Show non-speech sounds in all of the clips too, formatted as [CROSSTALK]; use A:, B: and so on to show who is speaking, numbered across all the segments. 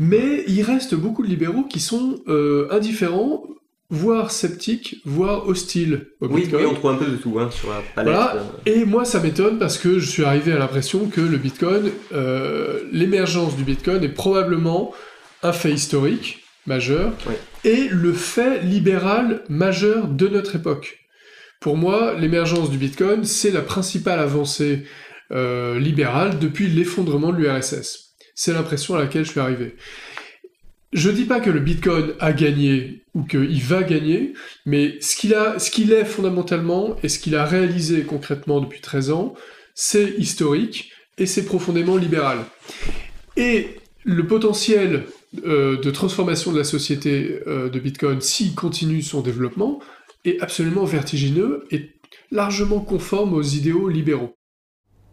A: Mais il reste beaucoup de libéraux qui sont euh, indifférents, voire sceptiques, voire hostiles au
B: Oui,
A: Bitcoin.
B: oui, on trouve un peu de tout hein, sur la palette.
A: Voilà.
B: euh.
A: Et moi, ça m'étonne parce que je suis arrivé à l'impression que le Bitcoin, euh, l'émergence du Bitcoin est probablement un fait historique majeur
B: Oui.
A: et le fait libéral majeur de notre époque. Pour moi, l'émergence du Bitcoin, c'est la principale avancée euh, libérale depuis l'effondrement de l'URSS. C'est l'impression à laquelle je suis arrivé. Je dis pas que le Bitcoin a gagné ou qu'il va gagner, mais ce qu'il a, ce qu'il est fondamentalement et ce qu'il a réalisé concrètement depuis 13 ans, c'est historique et c'est profondément libéral. Et le potentiel euh, de transformation de la société euh, de Bitcoin, s'il continue son développement, est absolument vertigineux et largement conforme aux idéaux libéraux.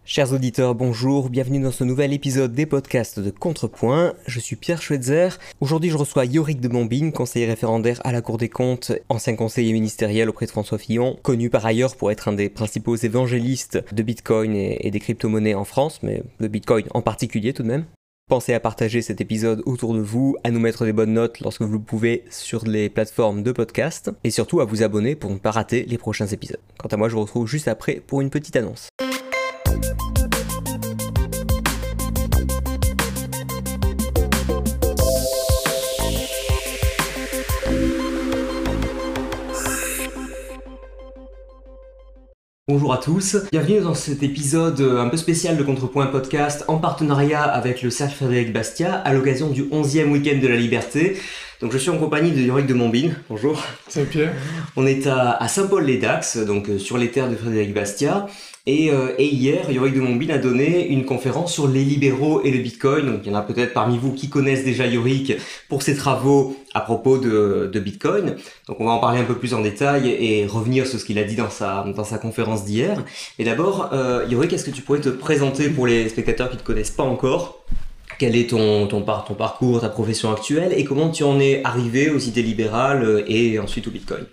C: Chers auditeurs, bonjour, bienvenue dans ce nouvel épisode des podcasts de Contrepoint. Je suis Pierre Schweitzer. Aujourd'hui, je reçois Yorick de Bombine, conseiller référendaire à la Cour des comptes, ancien conseiller ministériel auprès de François Fillon, connu par ailleurs pour être un des principaux évangélistes de Bitcoin et, des crypto-monnaies en France, mais de Bitcoin en particulier tout de même. Pensez à partager cet épisode autour de vous, à nous mettre des bonnes notes lorsque vous le pouvez sur les plateformes de podcast, et surtout à vous abonner pour ne pas rater les prochains épisodes. Quant à moi, je vous retrouve juste après pour une petite annonce. Bonjour à tous, bienvenue dans cet épisode euh, un peu spécial de Contrepoint Podcast en partenariat avec le Cercle Frédéric Bastia à l'occasion du 11e week-end de la liberté. Donc je suis en compagnie de Yorick de Montbine, bonjour.
A: Salut Pierre.
C: On est à, à Saint-Paul-les-Dax, donc euh, sur les terres de Frédéric Bastia. Et, euh, et hier, Yorick de Montbine a donné une conférence sur les libéraux et le Bitcoin. Donc il y en a peut-être parmi vous qui connaissent déjà Yorick pour ses travaux à propos de, Bitcoin. Donc on va en parler un peu plus en détail et revenir sur ce qu'il a dit dans sa, dans sa conférence d'hier. Et d'abord, euh, Yorick, est-ce que tu pourrais te présenter pour les spectateurs qui ne te connaissent pas encore? Quel est ton, ton, par, ton parcours, ta profession actuelle? Et comment tu en es arrivé aux idées libérales et ensuite au Bitcoin?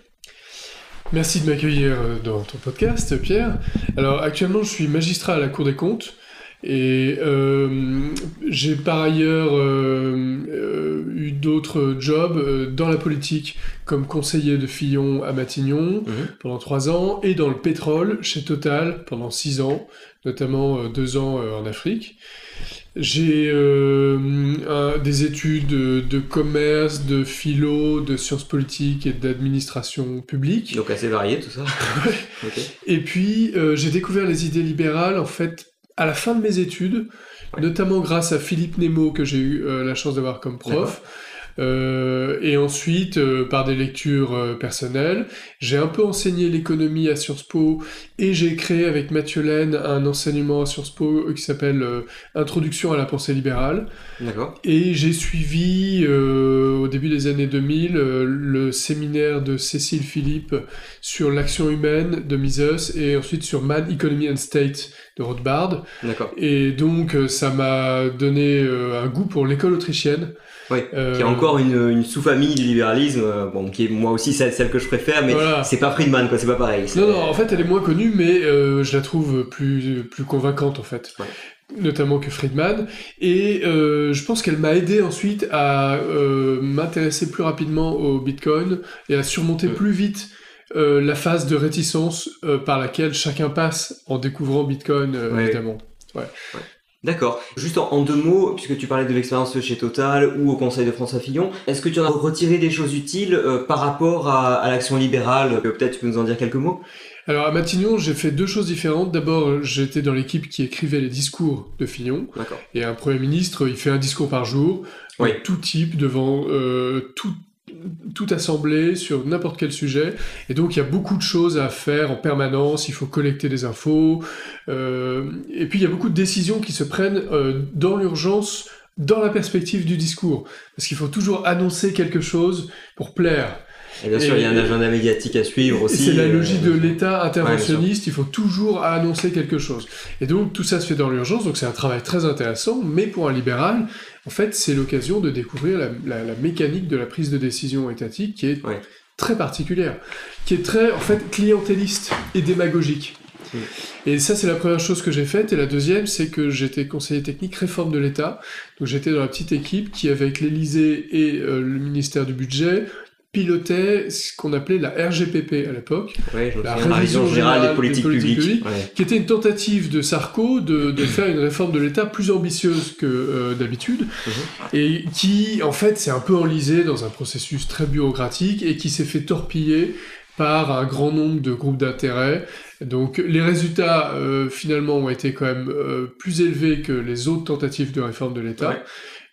A: Merci de m'accueillir euh, dans ton podcast, Pierre. Alors actuellement, je suis magistrat à la Cour des comptes et euh, j'ai par ailleurs euh, euh, eu d'autres jobs dans la politique comme conseiller de Fillon à Matignon
C: Mhm.
A: pendant trois ans et dans le pétrole chez Total pendant six ans, notamment deux ans en Afrique. J'ai euh, un- des études de, de commerce, de philo, de sciences politiques et d'administration publique.
C: Donc assez varié tout ça. [LAUGHS]
A: Et puis, euh, j'ai découvert les idées libérales, en fait, à la fin de mes études, notamment grâce à Philippe Nemo, que j'ai eu euh, la chance d'avoir comme prof. Euh, et ensuite, euh, par des lectures euh, personnelles, j'ai un peu enseigné l'économie à Sciences Po et j'ai créé avec Mathieu Laine un enseignement à Sciences Po euh, qui s'appelle euh, Introduction à la pensée libérale.
C: D'accord.
A: Et j'ai suivi euh, au début des années 2000 euh, le séminaire de Cécile Philippe sur l'action humaine de Mises et ensuite sur Man, Economy and State de Rothbard.
C: D'accord.
A: Et donc ça m'a donné un goût pour l'école autrichienne.
C: Oui. Qui est encore une, une sous-famille du libéralisme, bon, qui est moi aussi celle, celle que je préfère, mais
A: Voilà.
C: C'est pas Friedman, quoi, c'est pas pareil.
A: Non, non, en fait elle est moins connue mais euh, je la trouve plus, plus convaincante en fait.
C: Ouais.
A: notamment que Friedman, et euh, je pense qu'elle m'a aidé ensuite à euh, m'intéresser plus rapidement au Bitcoin et à surmonter
C: Mm.
A: plus vite la phase de réticence par laquelle chacun passe en découvrant Bitcoin, euh,
C: Ouais.
A: évidemment.
C: D'accord. Juste en, en deux mots, puisque tu parlais de l'expérience chez Total ou au Conseil de François Fillon, est-ce que tu en as retiré des choses utiles euh, par rapport à, à l'action libérale? Euh, Peut-être tu peux nous en dire quelques mots?
A: Alors à Matignon, j'ai fait deux choses différentes. D'abord, j'étais dans l'équipe qui écrivait les discours de Fillon,
C: D'accord.
A: et un Premier ministre, il fait un discours par jour,
C: Oui.
A: de tout type, devant euh, tout, toute assemblée, sur n'importe quel sujet. Et donc, il y a beaucoup de choses à faire en permanence, il faut collecter des infos. euh, et puis, il y a beaucoup de décisions qui se prennent euh, dans l'urgence, dans la perspective du discours. Parce qu'il faut toujours annoncer quelque chose pour plaire.
C: Et bien sûr,
A: Et-
C: il y a un agenda médiatique à suivre aussi.
A: C'est la
C: euh,
A: logique de l'État
C: Ouais,
A: interventionniste, il faut toujours annoncer quelque chose. Et donc tout ça se fait dans l'urgence, donc c'est un travail très intéressant, mais pour un libéral, en fait, c'est l'occasion de découvrir la, la- la mécanique de la prise de décision étatique qui est
C: Ouais.
A: très particulière, qui est très, en fait, clientéliste et démagogique. Et ça, c'est la première chose que j'ai faite. Et la deuxième, c'est que j'étais conseiller technique réforme de l'État. Donc j'étais dans la petite équipe qui, avec l'Élysée et euh, le ministère du Budget, pilotait ce qu'on appelait la RGPP à l'époque,
C: la révision générale des politiques, publiques,
A: qui était une tentative de Sarko de, de [CLEARS THROAT] faire une réforme de l'État plus ambitieuse que euh, d'habitude, mhm. et qui en fait s'est un peu enlisé dans un processus très bureaucratique et qui s'est fait torpiller par un grand nombre de groupes d'intérêt. Donc les résultats euh, finalement ont été quand même euh, plus élevés que les autres tentatives de réforme de l'État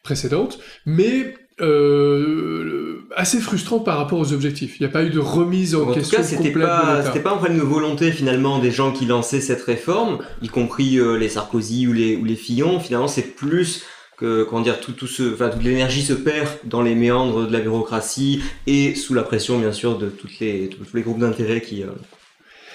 A: précédentes, mais euh, assez frustrant par rapport aux objectifs. Il n'y a pas eu de remise en, question
C: tout cas,
A: complète
C: pas, C'était pas un problème de volonté finalement des gens qui lançaient cette réforme, y compris euh, les Sarkozy ou les, ou les Fillon. Finalement, c'est plus que comment dire tout, tout ce, enfin, toute l'énergie se perd dans les méandres de la bureaucratie et sous la pression bien sûr de toutes les, tous les groupes d'intérêt qui, euh,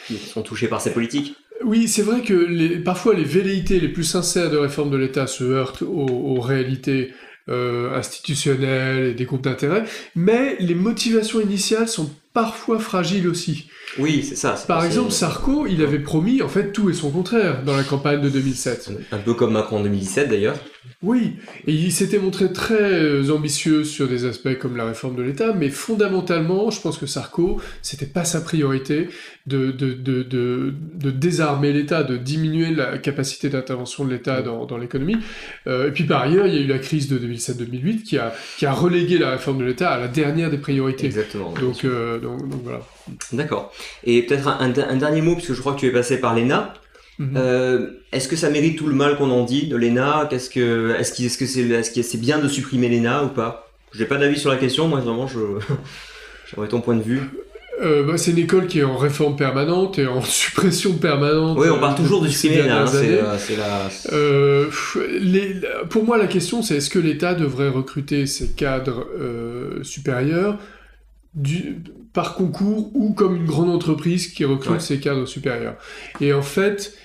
C: qui sont touchés par ces politiques.
A: Oui, c'est vrai que les, parfois les velléités les plus sincères de réforme de l'État se heurtent aux, aux réalités institutionnels et des groupes d'intérêt, mais les motivations initiales sont parfois fragiles aussi.
C: Oui, c'est ça.
A: Par exemple, Sarko, il avait promis en fait tout et son contraire dans la campagne de 2007.
C: Un peu comme Macron en 2017 d'ailleurs.
A: Oui, et il s'était montré très euh, ambitieux sur des aspects comme la réforme de l'État, mais fondamentalement, je pense que Sarko, c'était pas sa priorité de, de, de, de, désarmer l'État, de diminuer la capacité d'intervention de l'État dans, dans l'économie. Euh, et puis par ailleurs, il y a eu la crise de 2007-2008 qui a, qui a relégué la réforme de l'État à la dernière des priorités.
C: Exactement.
A: Donc, euh, donc, voilà.
C: D'accord. Et peut-être un, un, dernier mot, parce que je crois que tu es passé par l'ENA. Mhm. Euh, est-ce que ça mérite tout le mal qu'on en dit de l'ENA? Qu'est-ce que, est-ce que c'est, bien de supprimer l'ENA ou pas? J'ai pas d'avis sur la question. Moi, vraiment, [LAUGHS] j'aurais ton point de vue.
A: Euh, bah, c'est une école qui est en réforme permanente et en [LAUGHS] suppression permanente.
C: Oui, on parle toujours de supprimer l'ENA. Hein, euh,
A: euh, pour moi, la question, c'est est-ce que l'État devrait recruter ses cadres euh, supérieurs du, par concours ou comme une grande entreprise qui recrute ses cadres supérieurs. Et en fait,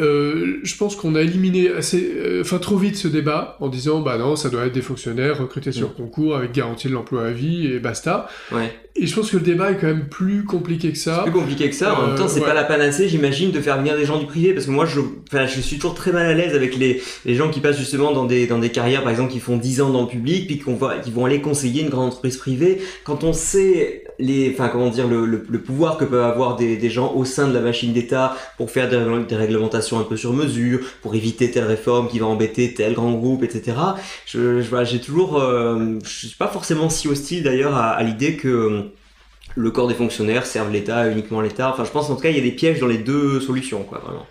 A: euh, je pense qu'on a éliminé assez, euh, enfin trop vite ce débat en disant bah non ça doit être des fonctionnaires recrutés sur mm. concours avec garantie de l'emploi à vie et basta.
C: Ouais.
A: Et je pense que le débat est quand même plus compliqué que ça.
C: plus compliqué que ça. En même temps, c'est euh, pas la panacée, j'imagine, de faire venir des gens du privé, parce que moi, je, enfin, je suis toujours très mal à l'aise avec les, les gens qui passent justement dans des, dans des carrières, par exemple, qui font 10 ans dans le public, puis qu'on va, qui vont aller conseiller une grande entreprise privée. Quand on sait les, enfin, comment dire, le, le, pouvoir que peuvent avoir des, des gens au sein de la machine d'État pour faire des, des, réglementations un peu sur mesure, pour éviter telle réforme qui va embêter tel grand groupe, etc. Je, je j'ai toujours, euh, je suis pas forcément si hostile d'ailleurs à, à l'idée que le corps des fonctionnaires serve l'État, uniquement l'État. Enfin, je pense en tout cas, il y a des pièges dans les deux solutions, quoi, vraiment.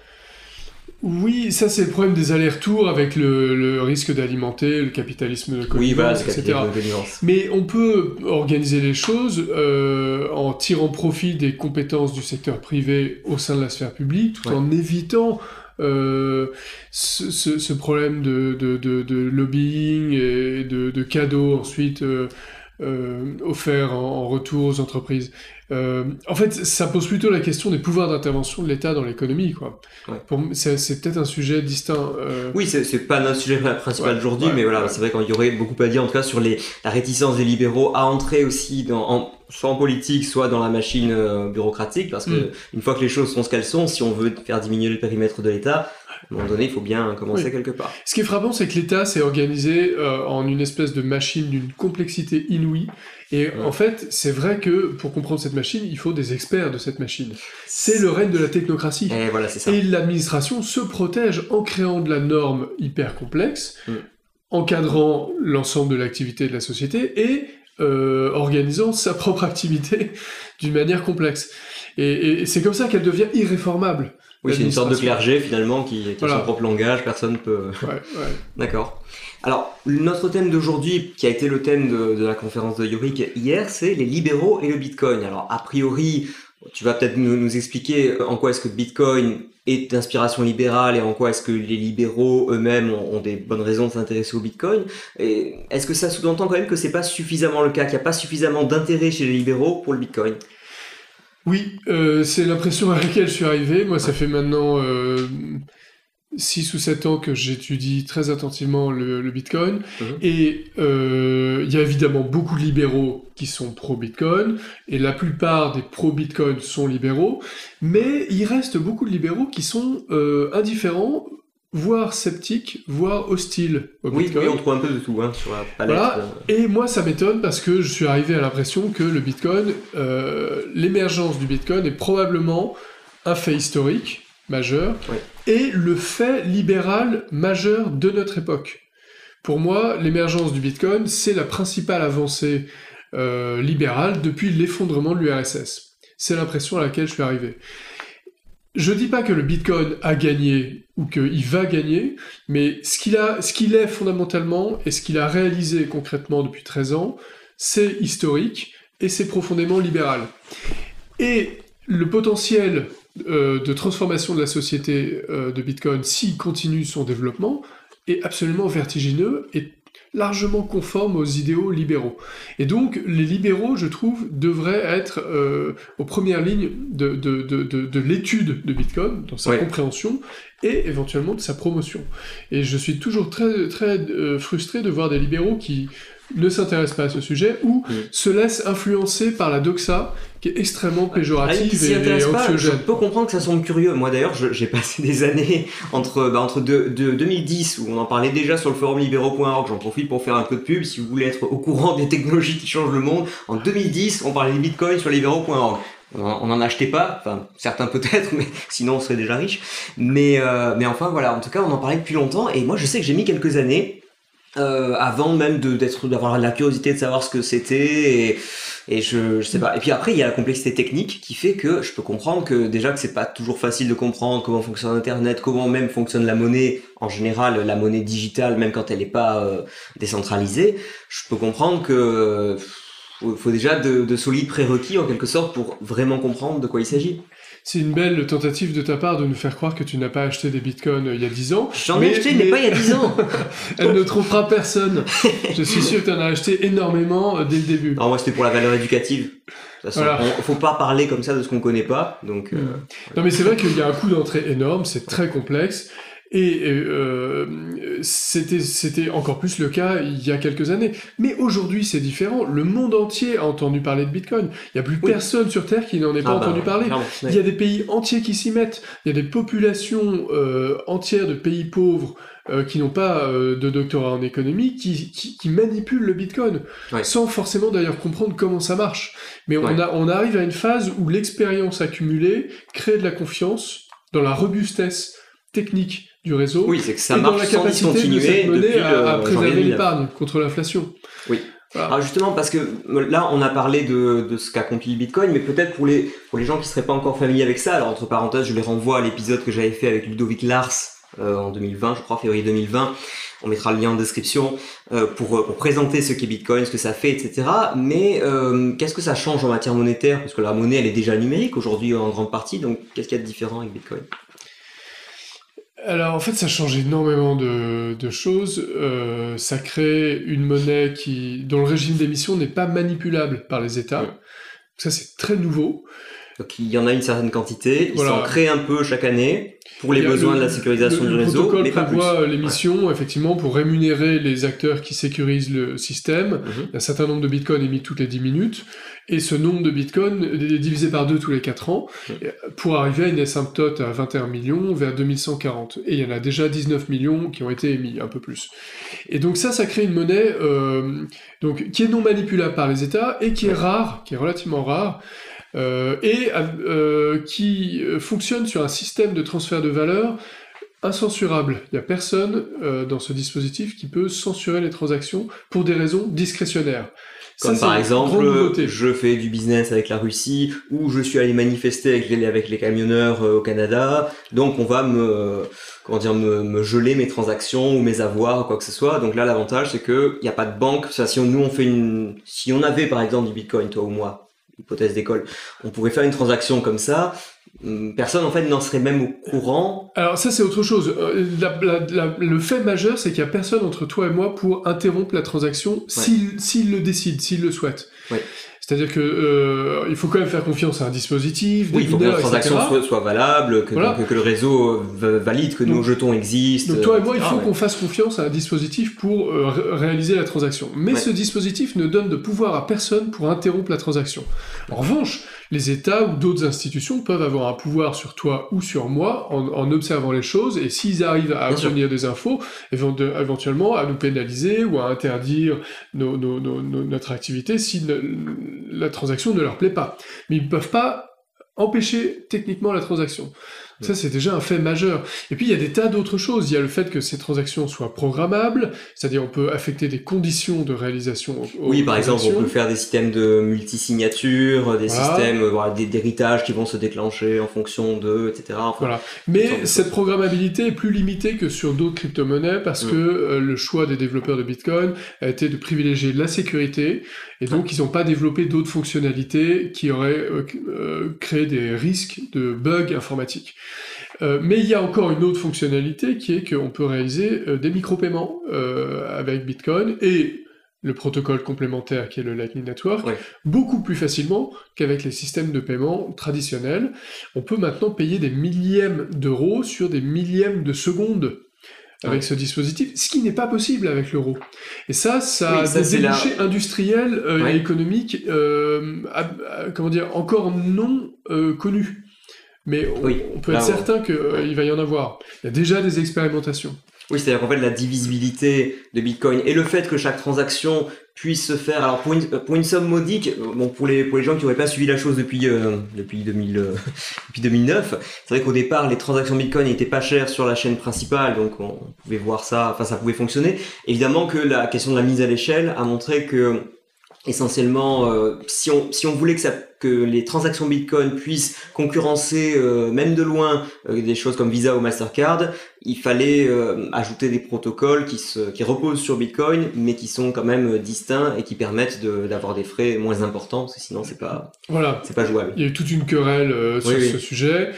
A: Oui, ça c'est le problème des allers-retours avec le, risque d'alimenter le capitalisme de
C: oui, voilà,
A: etc. Mais on peut organiser les choses euh, en tirant profit des compétences du secteur privé au sein de la sphère publique, tout en évitant euh, ce, problème de, de, lobbying et de, cadeaux ensuite. Euh, euh, offert en, retour aux entreprises. Euh, en fait, ça pose plutôt la question des pouvoirs d'intervention de l'État dans l'économie. Quoi. C'est peut-être un sujet distinct.
C: Euh... Oui, c'est pas notre sujet principal aujourd'hui, mais voilà, c'est vrai qu'il y aurait beaucoup à dire en tout cas sur les, la réticence des libéraux à entrer aussi dans, en, soit en politique, soit dans la machine euh, bureaucratique, parce que mm. une fois que les choses sont ce qu'elles sont, si on veut faire diminuer le périmètre de l'État, à un moment donné, il faut bien commencer quelque part.
A: Ce qui est frappant, c'est que l'État s'est organisé euh, en une espèce de machine d'une complexité inouïe. Et en fait, c'est vrai que pour comprendre cette machine, il faut des experts de cette machine. C'est le règne de la technocratie.
C: Et, voilà, ça.
A: et l'administration se protège en créant de la norme hyper complexe, mm. encadrant l'ensemble de l'activité de la société et euh, organisant sa propre activité [LAUGHS] d'une manière complexe. Et, et c'est comme ça qu'elle devient irréformable.
C: Oui, c'est une sorte de clergé finalement qui, qui a son propre langage, personne peut.
A: Ouais, ouais. [LAUGHS]
C: D'accord. Alors, notre thème d'aujourd'hui, qui a été le thème de, de la conférence de Yorick hier, c'est les libéraux et le Bitcoin. Alors, a priori, tu vas peut-être nous, nous, expliquer en quoi est-ce que Bitcoin est d'inspiration libérale et en quoi est-ce que les libéraux eux-mêmes ont, ont, des bonnes raisons de s'intéresser au Bitcoin. Et est-ce que ça sous-entend quand même que c'est pas suffisamment le cas, qu'il n'y a pas suffisamment d'intérêt chez les libéraux pour le Bitcoin?
A: Oui, euh, c'est l'impression à laquelle je suis arrivé. Moi, ça fait maintenant euh, 6 ou 7 ans que j'étudie très attentivement le, Bitcoin,
C: Mhm.
A: et euh, il y a évidemment beaucoup de libéraux qui sont pro-Bitcoin, et la plupart des pro-Bitcoin sont libéraux, mais il reste beaucoup de libéraux qui sont euh, indifférents, voire sceptiques, voire hostiles au
B: Oui,
A: Bitcoin.
B: oui, on trouve un peu de tout hein, sur la palette.
A: Voilà.
B: euh.
A: Et moi, ça m'étonne parce que je suis arrivé à l'impression que le Bitcoin, euh, l'émergence du Bitcoin est probablement un fait historique majeur et le fait libéral majeur de notre époque. Pour moi, l'émergence du Bitcoin, c'est la principale avancée euh, libérale depuis l'effondrement de l'URSS. C'est l'impression à laquelle je suis arrivé. Je dis pas que le Bitcoin a gagné ou qu'il va gagner, mais ce qu'il a, ce qu'il est fondamentalement et ce qu'il a réalisé concrètement depuis 13 ans, c'est historique et c'est profondément libéral. Et le potentiel euh, de transformation de la société euh, de Bitcoin, s'il continue son développement, est absolument vertigineux et largement conforme aux idéaux libéraux. Et donc, les libéraux, je trouve, devraient être euh, aux premières lignes de, de, de, de, de l'étude de Bitcoin, dans sa
B: Ouais.
A: compréhension, et éventuellement de sa promotion. Et je suis toujours très, très euh, frustré de voir des libéraux qui ne s'intéressent pas à ce sujet ou se laissent influencer par la doxa qui est extrêmement
C: Ah,
A: péjorative
C: s'y
A: et,
C: intéresse pas, je peux comprendre que ça semble curieux. Moi d'ailleurs, j'ai passé des années entre, bah, entre de 2010, où on en parlait déjà sur le forum libéraux.org, j'en profite pour faire un peu de pub, si vous voulez être au courant des technologies qui changent le monde. En 2010, on parlait des bitcoins sur libéraux.org. On n'en achetait pas, enfin certains peut-être, [LAUGHS] mais sinon on serait déjà riche. Mais, euh, mais enfin voilà, en tout cas on en parlait depuis longtemps, et moi je sais que j'ai mis quelques années euh, avant même d'être d'avoir la curiosité de savoir ce que c'était et, et je, je sais pas. Et puis après il y a la complexité technique qui fait que je peux comprendre que déjà que c'est pas toujours facile de comprendre comment fonctionne internet comment même fonctionne la monnaie en général la monnaie digitale même quand elle est pas euh, décentralisée. Je peux comprendre que faut, faut déjà de, de solides prérequis en quelque sorte pour vraiment comprendre de quoi il s'agit
A: C'est une belle tentative de ta part de nous faire croire que tu n'as pas acheté des bitcoins euh, il y a 10 ans.
C: j'en ai acheté mais,
A: mais-
C: pas il y a 10 ans [LAUGHS]
A: Elle ne trompera personne. [LAUGHS] Je suis sûr que tu en as acheté énormément euh, dès le début.
C: non moi c'était pour la valeur éducative de toute façon,
A: Voilà.
C: on- faut pas parler comme ça de ce qu'on connaît pas donc euh,
A: Non mais c'est vrai qu'il y a un coût d'entrée énorme, c'est très complexe. Et euh, c'était c'était encore plus le cas il y a quelques années. Mais aujourd'hui c'est différent. Le monde entier a entendu parler de Bitcoin. Il n'y a plus
C: Oui.
A: personne sur Terre qui n'en ait pas
C: ah bah,
A: entendu parler.
C: clairement.
A: Il y a des pays entiers qui s'y mettent. Il y a des populations euh, entières de pays pauvres euh, qui n'ont pas euh, de doctorat en économie qui, qui, qui manipulent le Bitcoin
C: Ouais.
A: sans forcément d'ailleurs comprendre comment ça marche. Mais on, a, on arrive à une phase où l'expérience accumulée crée de la confiance dans la robustesse technique du réseau
C: Oui, c'est que ça
A: et dans
C: marche
A: la
C: sans
A: capacité de
C: discontinuer
A: monnaie
C: depuis
A: à, à préserver
C: 2009.
A: l'épargne contre l'inflation.
C: Oui.
A: Voilà.
C: Alors justement, parce que euh, là, on a parlé de, de ce qu'accomplit le Bitcoin, mais peut-être pour les, pour les gens qui seraient pas encore familiers avec ça, alors entre parenthèses, je les renvoie à l'épisode que j'avais fait avec Ludovic Lars euh, en 2020, je crois, février 2020. On mettra le lien en description euh, pour, pour présenter ce qu'est Bitcoin, ce que ça fait, etc. Mais euh, qu'est-ce que ça change en matière monétaire? Parce que la monnaie, elle est déjà numérique aujourd'hui en grande partie, donc qu'est-ce qu'il y a de différent avec Bitcoin?
A: Alors en fait, ça change énormément de, de choses. Euh, ça crée une monnaie qui, dont le régime d'émission n'est pas manipulable par les États.
C: Ouais.
A: Ça, c'est très nouveau.
C: Donc il y en a une certaine quantité, ils
A: Voilà.
C: s'en créent un peu chaque année pour les besoins
A: le-
C: de la sécurisation
A: le,
C: du
A: le
C: réseau,
A: protocole
C: mais pas plus.
A: prévoit l'émission, effectivement, pour rémunérer les acteurs qui sécurisent le système.
C: Mhm.
A: Il y a un certain nombre de bitcoins émis toutes les 10 minutes, et ce nombre de bitcoins est divisé par deux tous les 4 ans,
C: Mhm.
A: pour arriver à une asymptote à 21 millions vers 2140. Et il y en a déjà 19 millions qui ont été émis, un peu plus. Et donc ça, ça crée une monnaie euh, donc, qui est non manipulable par les États, et qui est rare, qui est relativement rare, euh, et euh, qui euh, fonctionne sur un système de transfert de valeur incensurable. Il n'y a personne euh, dans ce dispositif qui peut censurer les transactions pour des raisons discrétionnaires.
C: Comme par exemple, je fais du business avec la Russie, ou je suis allé manifester avec les, avec les camionneurs euh, au Canada, donc on va me, comment dire, me, me geler mes transactions ou mes avoirs ou quoi que ce soit. Donc là, l'avantage, c'est que il n'y a pas de banque. Ça, si on, nous on fait une, si on avait par exemple du Bitcoin, toi ou moi, hypothèse d'école, on pourrait faire une transaction comme ça. hum, Personne en fait n'en serait même au courant.
A: Alors ça c'est autre chose. Euh, la- la- la- le fait majeur c'est qu'il n'y a personne entre toi et moi pour interrompre la transaction s'il le décide, s'il le souhaite.
C: Ouais.
A: C'est-à-dire que euh, il faut quand même faire confiance à un dispositif, des
C: Oui, il faut que la transaction soit, soit valable, que,
A: Voilà.
C: que, que le réseau euh, valide que nos jetons existent.
A: Donc toi et moi, il faut
C: ouais.
A: qu'on fasse confiance à un dispositif pour euh, ré- réaliser la transaction. Mais
C: Ouais.
A: ce dispositif ne donne de pouvoir à personne pour interrompre la transaction. En revanche, les États ou d'autres institutions peuvent avoir un pouvoir sur toi ou sur moi en, en observant les choses, et s'ils arrivent à obtenir des infos, éventuellement à nous pénaliser ou à interdire nos- nos- nos- nos- notre activité si ne- la transaction ne leur plaît pas. Mais ils ne peuvent pas empêcher techniquement la transaction. Ça, c'est déjà un fait majeur. Et puis, il y a des tas d'autres choses. Il y a le fait que ces transactions soient programmables, c'est-à-dire on peut affecter des conditions de réalisation. aux-
C: Oui, par exemple, on peut faire des systèmes de multisignature, des
A: Voilà.
C: systèmes voilà, des- d'héritage qui vont se déclencher en fonction de, etc. Enfin,
A: Voilà. Mais cette programmabilité est plus limitée que sur d'autres crypto-monnaies parce
C: Mm.
A: que euh, le choix des développeurs de Bitcoin a été de privilégier la sécurité et donc ils n'ont pas développé d'autres fonctionnalités qui auraient euh, euh, créé des risques de bugs informatiques. Euh, mais il y a encore une autre fonctionnalité qui est qu'on peut réaliser euh, des micro-paiements avec Bitcoin et le protocole complémentaire qui est le Lightning Network, beaucoup plus facilement qu'avec les systèmes de paiement traditionnels. On peut maintenant payer des millièmes d'euros sur des millièmes de secondes avec
C: Ouais.
A: ce dispositif, ce qui n'est pas possible avec l'euro. Et ça, ça
C: Oui,
A: a
C: ça,
A: des
C: la-
A: débouchés industriels euh,
C: Ouais.
A: et économiques, euh, à- à- comment dire, encore non euh, connus. Mais on,
C: Oui.
A: on peut être certain qu'il va y en avoir. Il y a déjà des expérimentations.
C: Oui, c'est-à-dire qu'en fait, la divisibilité de Bitcoin et le fait que chaque transaction puisse se faire, alors pour une, pour une somme modique, euh, bon, pour les, pour les gens qui n'auraient pas suivi la chose depuis, euh, depuis, 2000, euh, [LAUGHS] depuis 2009, c'est vrai qu'au départ, les transactions Bitcoin n'étaient pas chères sur la chaîne principale, donc on pouvait voir ça, enfin ça pouvait fonctionner. Évidemment que la question de la mise à l'échelle a montré que essentiellement, euh, si, on, si on voulait que, ça, que les transactions Bitcoin puissent concurrencer, euh, même de loin, euh, des choses comme Visa ou Mastercard, il fallait euh, ajouter des protocoles qui, se, qui reposent sur Bitcoin, mais qui sont quand même distincts et qui permettent de- d'avoir des frais moins importants, parce que sinon c'est pas,
A: Voilà.
C: c'est pas jouable.
A: Il y a eu toute une querelle euh, sur
C: Oui, oui.
A: ce sujet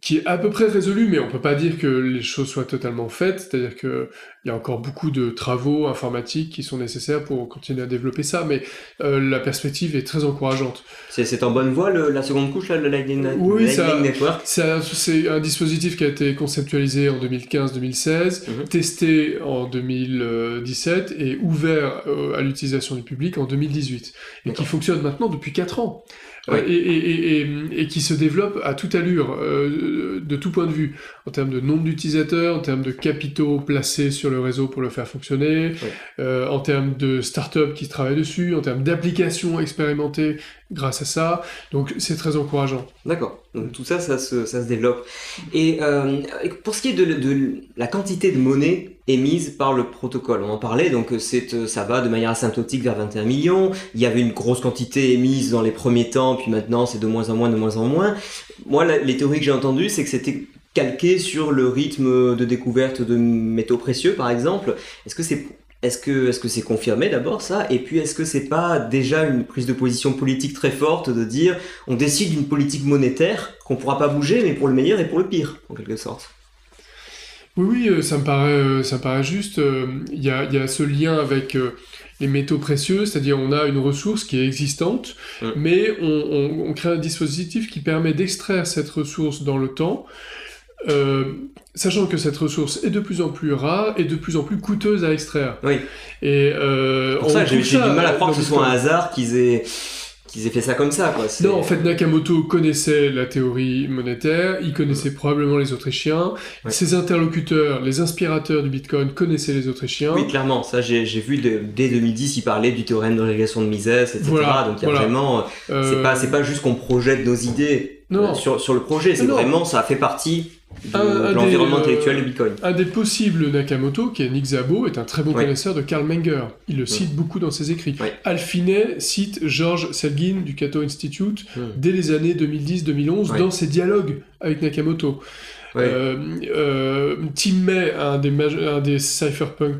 A: qui est à peu près résolue, mais on peut pas dire que les choses soient totalement faites. C'est-à-dire que il y a encore beaucoup de travaux informatiques qui sont nécessaires pour continuer à développer ça, mais euh, la perspective est très encourageante.
C: C'est en bonne voie le- la seconde couche, là, le Lightning,
A: Oui,
C: le
A: ça-
C: Lightning Network?
A: C'est un, c'est un dispositif qui a été conceptualisé en 2015-2016,
C: Mhm.
A: testé en 2017 et ouvert euh, à l'utilisation du public en 2018, et qui fonctionne maintenant depuis 4 ans.
C: Oui.
A: Euh, et, et- et- et- et qui se développe à toute allure, euh, de tout point de vue, en termes de nombre d'utilisateurs, en termes de capitaux placés sur le réseau pour le faire fonctionner,
C: Oui.
A: euh, en termes de start-up qui travaillent dessus, en termes d'applications expérimentées grâce à ça. Donc c'est très encourageant.
C: D'accord. Donc tout ça, ça se, ça se développe. Et euh, pour ce qui est de, de la quantité de monnaie émise par le protocole, on en parlait, donc c'est, euh, ça va de manière asymptotique vers 21 millions. Il y avait une grosse quantité émise dans les premiers temps, puis maintenant c'est de moins en moins, de moins en moins. Moi, les théories que j'ai entendues, c'est que c'était calqué sur le rythme de découverte de métaux précieux, par exemple. Est-ce que c'est est-ce que est-ce que c'est confirmé d'abord ça? Et puis est-ce que c'est pas déjà une prise de position politique très forte de dire on décide d'une politique monétaire qu'on pourra pas bouger, mais pour le meilleur et pour le pire, en quelque sorte?
A: Oui, oui, euh, ça me paraît, euh, ça me paraît juste. euh, Il y, a, il y a ce lien avec euh, les métaux précieux, c'est-à-dire on a une ressource qui est existante, mais on, on- on crée un dispositif qui permet d'extraire cette ressource dans le temps, euh, sachant que cette ressource est de plus en plus rare et de plus en plus coûteuse à extraire.
C: Oui.
A: Et euh,
C: Pour
A: on
C: ça, j'ai du mal à croire que ce soit un hasard qu'ils aient qu'ils aient fait ça comme ça, quoi.
A: Non, en fait, Nakamoto connaissait la théorie monétaire, il connaissait probablement les Autrichiens,
C: Ouais.
A: ses interlocuteurs, les inspirateurs du Bitcoin connaissaient les Autrichiens.
C: Oui, clairement, ça j'ai vu de- dès 2010, ils parlaient du théorème de régression de Mises, etc.
A: Voilà,
C: Donc il y a
A: voilà.
C: vraiment,
A: Euh,
C: c'est pas c'est pas juste qu'on projette nos idées
A: Non.
C: euh, sur sur le projet, c'est vraiment ça fait partie de, l'environnement
A: euh,
C: intellectuel de Bitcoin.
A: Un des possibles Nakamoto, qui est Nick Szabo, est un très bon
C: Ouais.
A: connaisseur de Karl Menger. Il le cite beaucoup dans ses écrits.
C: Ouais.
A: Alfinet cite George Selgin du Cato Institute
C: Hmm.
A: dès les années 2010-2011
C: Ouais.
A: dans ses dialogues avec Nakamoto. Euh, euh, Tim May, un des, un des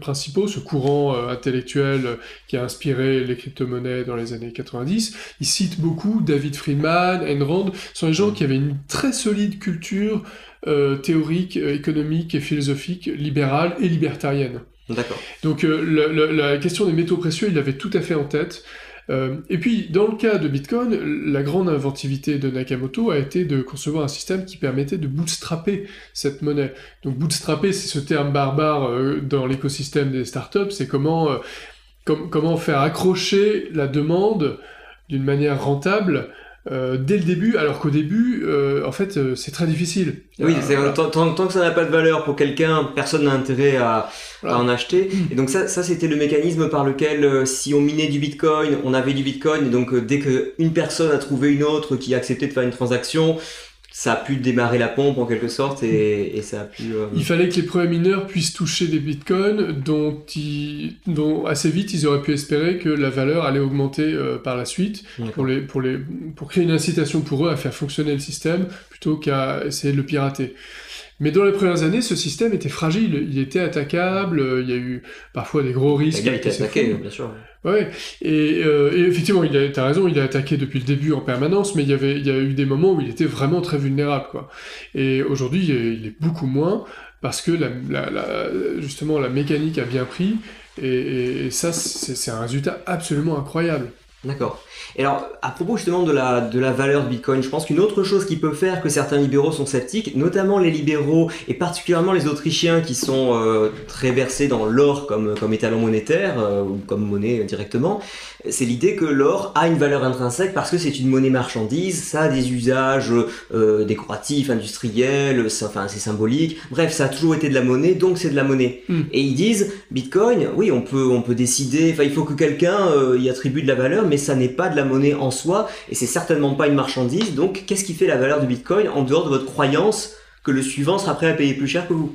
A: principaux, ce courant euh, intellectuel qui a inspiré les crypto-monnaies dans les années 90, il cite beaucoup David Friedman, Ayn Rand, ce sont des gens qui avaient une très solide culture euh, théorique, euh, économique et philosophique, libérale et libertarienne.
C: D'accord.
A: Donc euh, la question des métaux précieux, il l'avait tout à fait en tête. Euh, et puis, dans le cas de Bitcoin, la grande inventivité de Nakamoto a été de concevoir un système qui permettait de bootstrapper cette monnaie. Donc, bootstrapper, c'est ce terme barbare euh, dans l'écosystème des startups, c'est comment, euh, com- comment faire accrocher la demande d'une manière rentable euh, dès le début, alors qu'au début, euh, en fait, euh, c'est très difficile.
C: Oui,
A: Euh,
C: c'est-
A: voilà.
C: tant, tant- tant que ça n'a pas de valeur pour quelqu'un, personne n'a intérêt à,
A: Voilà.
C: à en acheter. Et donc ça, ça c'était le mécanisme par lequel, euh, si on minait du Bitcoin, on avait du Bitcoin, et donc euh, dès qu'une personne a trouvé une autre qui a accepté de faire une transaction, ça a pu démarrer la pompe en quelque sorte, et, et ça a pu... euh,
A: Il fallait que les premiers mineurs puissent toucher des bitcoins dont, ils- dont assez vite ils auraient pu espérer que la valeur allait augmenter euh, par la suite pour, les, pour, les, pour créer une incitation pour eux à faire fonctionner le système plutôt qu'à essayer de le pirater. Mais dans les premières années, ce système était fragile, il était attaquable, euh, il y a eu parfois des gros risques.
C: gars était
A: qui
C: attaqué, bien sûr.
A: Ouais, et, euh, et effectivement, il a, t'as raison, il a attaqué depuis le début en permanence, mais il y avait, il y a eu des moments où il était vraiment très vulnérable, quoi. Et aujourd'hui, il est- il est beaucoup moins parce que la, la- la- justement la mécanique a bien pris, et, et- et ça, c'est c'est un résultat absolument incroyable.
C: D'accord. Et alors, à propos justement de la, de la valeur de Bitcoin, je pense qu'une autre chose qui peut faire que certains libéraux sont sceptiques, notamment les libéraux et particulièrement les Autrichiens qui sont euh, très versés dans l'or comme, comme étalon monétaire euh, ou comme monnaie euh, directement, c'est l'idée que l'or a une valeur intrinsèque parce que c'est une monnaie marchandise, ça a des usages euh, décoratifs, industriels, c'est- enfin c'est symbolique. Bref, ça a toujours été de la monnaie, donc c'est de la monnaie.
A: Mm.
C: Et ils disent Bitcoin, oui, on peut, on peut décider. Enfin, il faut que quelqu'un euh, y attribue de la valeur, mais ça n'est pas de la monnaie en soi, et c'est certainement pas une marchandise. Donc, qu'est-ce qui fait la valeur du Bitcoin en dehors de votre croyance que le suivant sera prêt à payer plus cher que vous?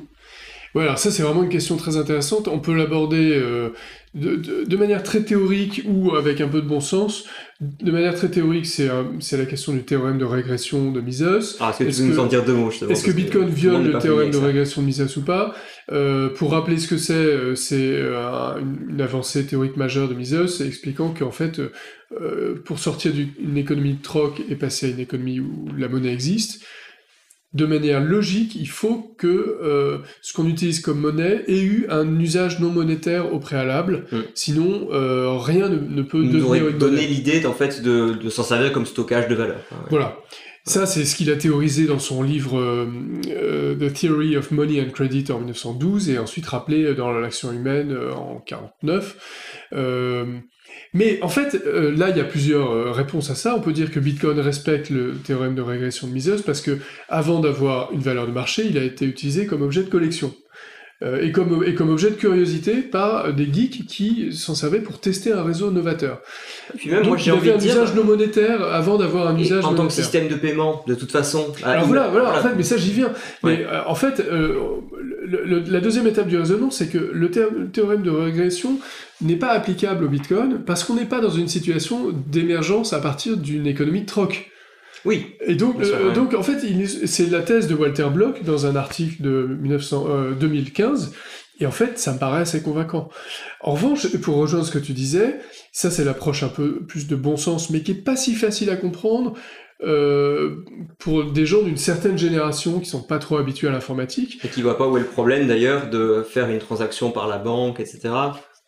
A: Ouais, alors ça c'est vraiment une question très intéressante. On peut l'aborder euh, de, de- de manière très théorique ou avec un peu de bon sens. De manière très théorique, c'est la question du théorème de régression de Mises.
C: Alors, est-ce que tu peux nous en dire deux mots
A: Est-ce que Bitcoin viole le théorème de régression de Mises ou pas? Euh, Pour rappeler ce que c'est, euh, c'est euh, un- une, une avancée théorique majeure de Mises, expliquant qu'en fait, euh, pour sortir d'une économie de troc et passer à une économie où la monnaie existe, de manière logique, il faut que euh, ce qu'on utilise comme monnaie ait eu un usage non monétaire au préalable,
C: Mm.
A: sinon euh, rien ne, ne peut
C: nous
A: devenir une monnaie.
C: l'idée en fait de, de s'en servir comme stockage de valeur. Ouais.
A: Voilà. Ça, c'est ce qu'il a théorisé dans son livre euh, euh, The Theory of Money and Credit en 1912 et ensuite rappelé dans l'action humaine euh, en 49. Euh, mais en fait, là, il y a plusieurs réponses à ça. On peut dire que Bitcoin respecte le théorème de régression de Mises parce que avant d'avoir une valeur de marché, il a été utilisé comme objet de collection. Euh, et, comme, et comme objet de curiosité par des geeks qui s'en servaient pour tester un réseau novateur.
C: Puis même,
A: Donc
C: moi
A: il
C: j'ai
A: avait
C: envie de
A: un
C: dire.
A: usage non monétaire avant d'avoir un
C: et
A: usage
C: en tant que
A: monétaire.
C: système de paiement, de toute façon.
A: Alors
C: il-
A: voilà, voilà, en fait, mais ça j'y viens.
C: Ouais.
A: Mais euh, en fait, euh, le- le- la deuxième étape du raisonnement, c'est que le théorème de régression n'est pas applicable au Bitcoin parce qu'on n'est pas dans une situation d'émergence à partir d'une économie de troc.
C: Oui,
A: Et donc,
C: sûr,
A: euh,
C: ouais.
A: donc en fait, c'est la thèse de Walter Block dans un article de 1900, euh, 2015. Et en fait, ça me paraît assez convaincant. En revanche, pour rejoindre ce que tu disais, ça c'est l'approche un peu plus de bon sens, mais qui est pas si facile à comprendre euh, pour des gens d'une certaine génération qui sont pas trop habitués à l'informatique.
C: et qui voit pas où est le problème d'ailleurs de faire une transaction par la banque, etc.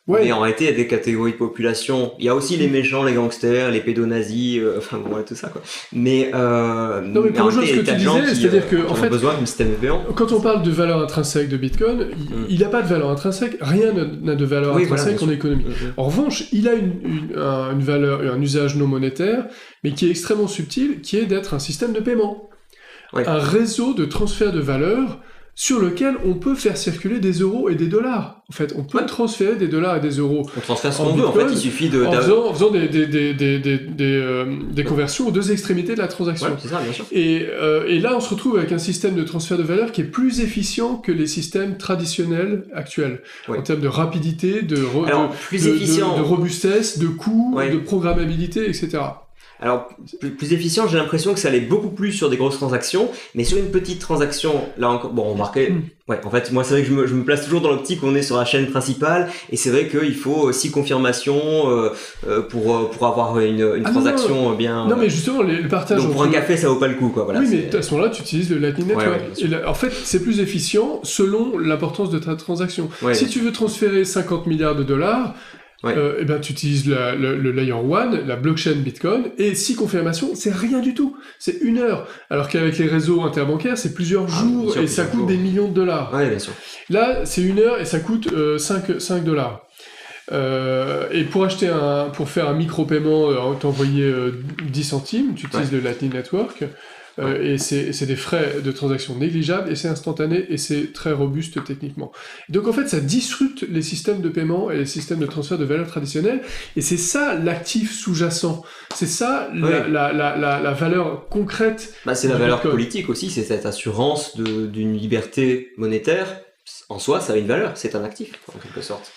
A: Ouais,
C: Mais en réalité, il y a des catégories de population. Il y a aussi les méchants, les gangsters, les pédonazis, euh, enfin bon, tout ça quoi. Mais, euh,
A: Non, mais pour rejoindre ce que tu disais, c'est-à-dire
C: euh,
A: que, en fait-
C: besoin d'un système de paiement.
A: Quand on parle de valeur intrinsèque de Bitcoin, il-
C: Mm.
A: il n'a pas de valeur intrinsèque, rien n'a- de valeur
C: Oui,
A: intrinsèque en économie.
C: Mhm.
A: En revanche, il a une, une- un- une valeur, un usage non monétaire, mais qui est extrêmement subtil, qui est d'être un système de paiement.
C: Ouais.
A: Un réseau de transfert de valeur sur lequel on peut faire circuler des euros et des dollars. En fait, on peut
C: Ouais.
A: transférer des dollars et des euros
C: On transfère ce qu'on veut. En fait, il suffit de.
A: en faisant, en faisant des, des, des, des, des, des, euh, des conversions aux deux extrémités de la transaction.
C: Ouais, ça, bien sûr.
A: Et, euh, et là, on se retrouve avec un système de transfert de valeur qui est plus efficient que les systèmes traditionnels actuels,
C: Ouais.
A: en termes de rapidité, de, re-
C: Alors,
A: de-
C: plus
A: de- de-
C: efficient.
A: de robustesse, de coût, de programmabilité, etc.
C: Alors, plus, plus efficient, j'ai l'impression que ça allait beaucoup plus sur des grosses transactions, mais sur une petite transaction, là encore, bon, on marquait,
A: Mm.
C: ouais, en fait, moi, c'est vrai que je me, je me place toujours dans l'optique où on est sur la chaîne principale, et c'est vrai qu'il faut euh, six confirmations euh, euh, pour, euh, pour avoir une, une
A: Ah non,
C: transaction euh, bien.
A: Non, mais justement, les- le partage
C: donc, pour un café, ça vaut pas le coup, quoi, voilà.
A: oui, mais à ce moment-là, tu utilises le Lightning Network.
C: ouais, bien sûr.
A: Et là, en fait, c'est plus efficient selon l'importance de ta transaction. Si tu veux transférer 50 milliards de dollars,
C: Ouais.
A: euh, eh ben, tu utilises la- le, le layer 1, la blockchain Bitcoin, et six confirmations, c'est rien du tout. C'est une heure. Alors qu'avec les réseaux interbancaires, c'est plusieurs
C: Ah,
A: jours
C: sûr,
A: et ça coûte
C: jours.
A: des millions de dollars.
C: Ouais, bien sûr.
A: Là, c'est une heure et ça coûte euh, 5, 5 dollars. Euh, et pour acheter un, pour faire un micro-paiement, euh, t'envoyer euh, 10 centimes, tu utilises le Lightning Network, euh, et c'est c'est des frais de transaction négligeables, et c'est instantané, et c'est très robuste techniquement. Donc en fait, ça disrupte les systèmes de paiement et les systèmes de transfert de valeur traditionnels, et c'est ça l'actif sous-jacent. C'est ça la,
C: Ouais.
A: la, la, la, la valeur concrète.
C: Bah, c'est la valeur
A: Bitcoin.
C: politique aussi, c'est cette assurance de- d'une liberté monétaire. En soi, ça a une valeur, c'est un actif, en quelque sorte.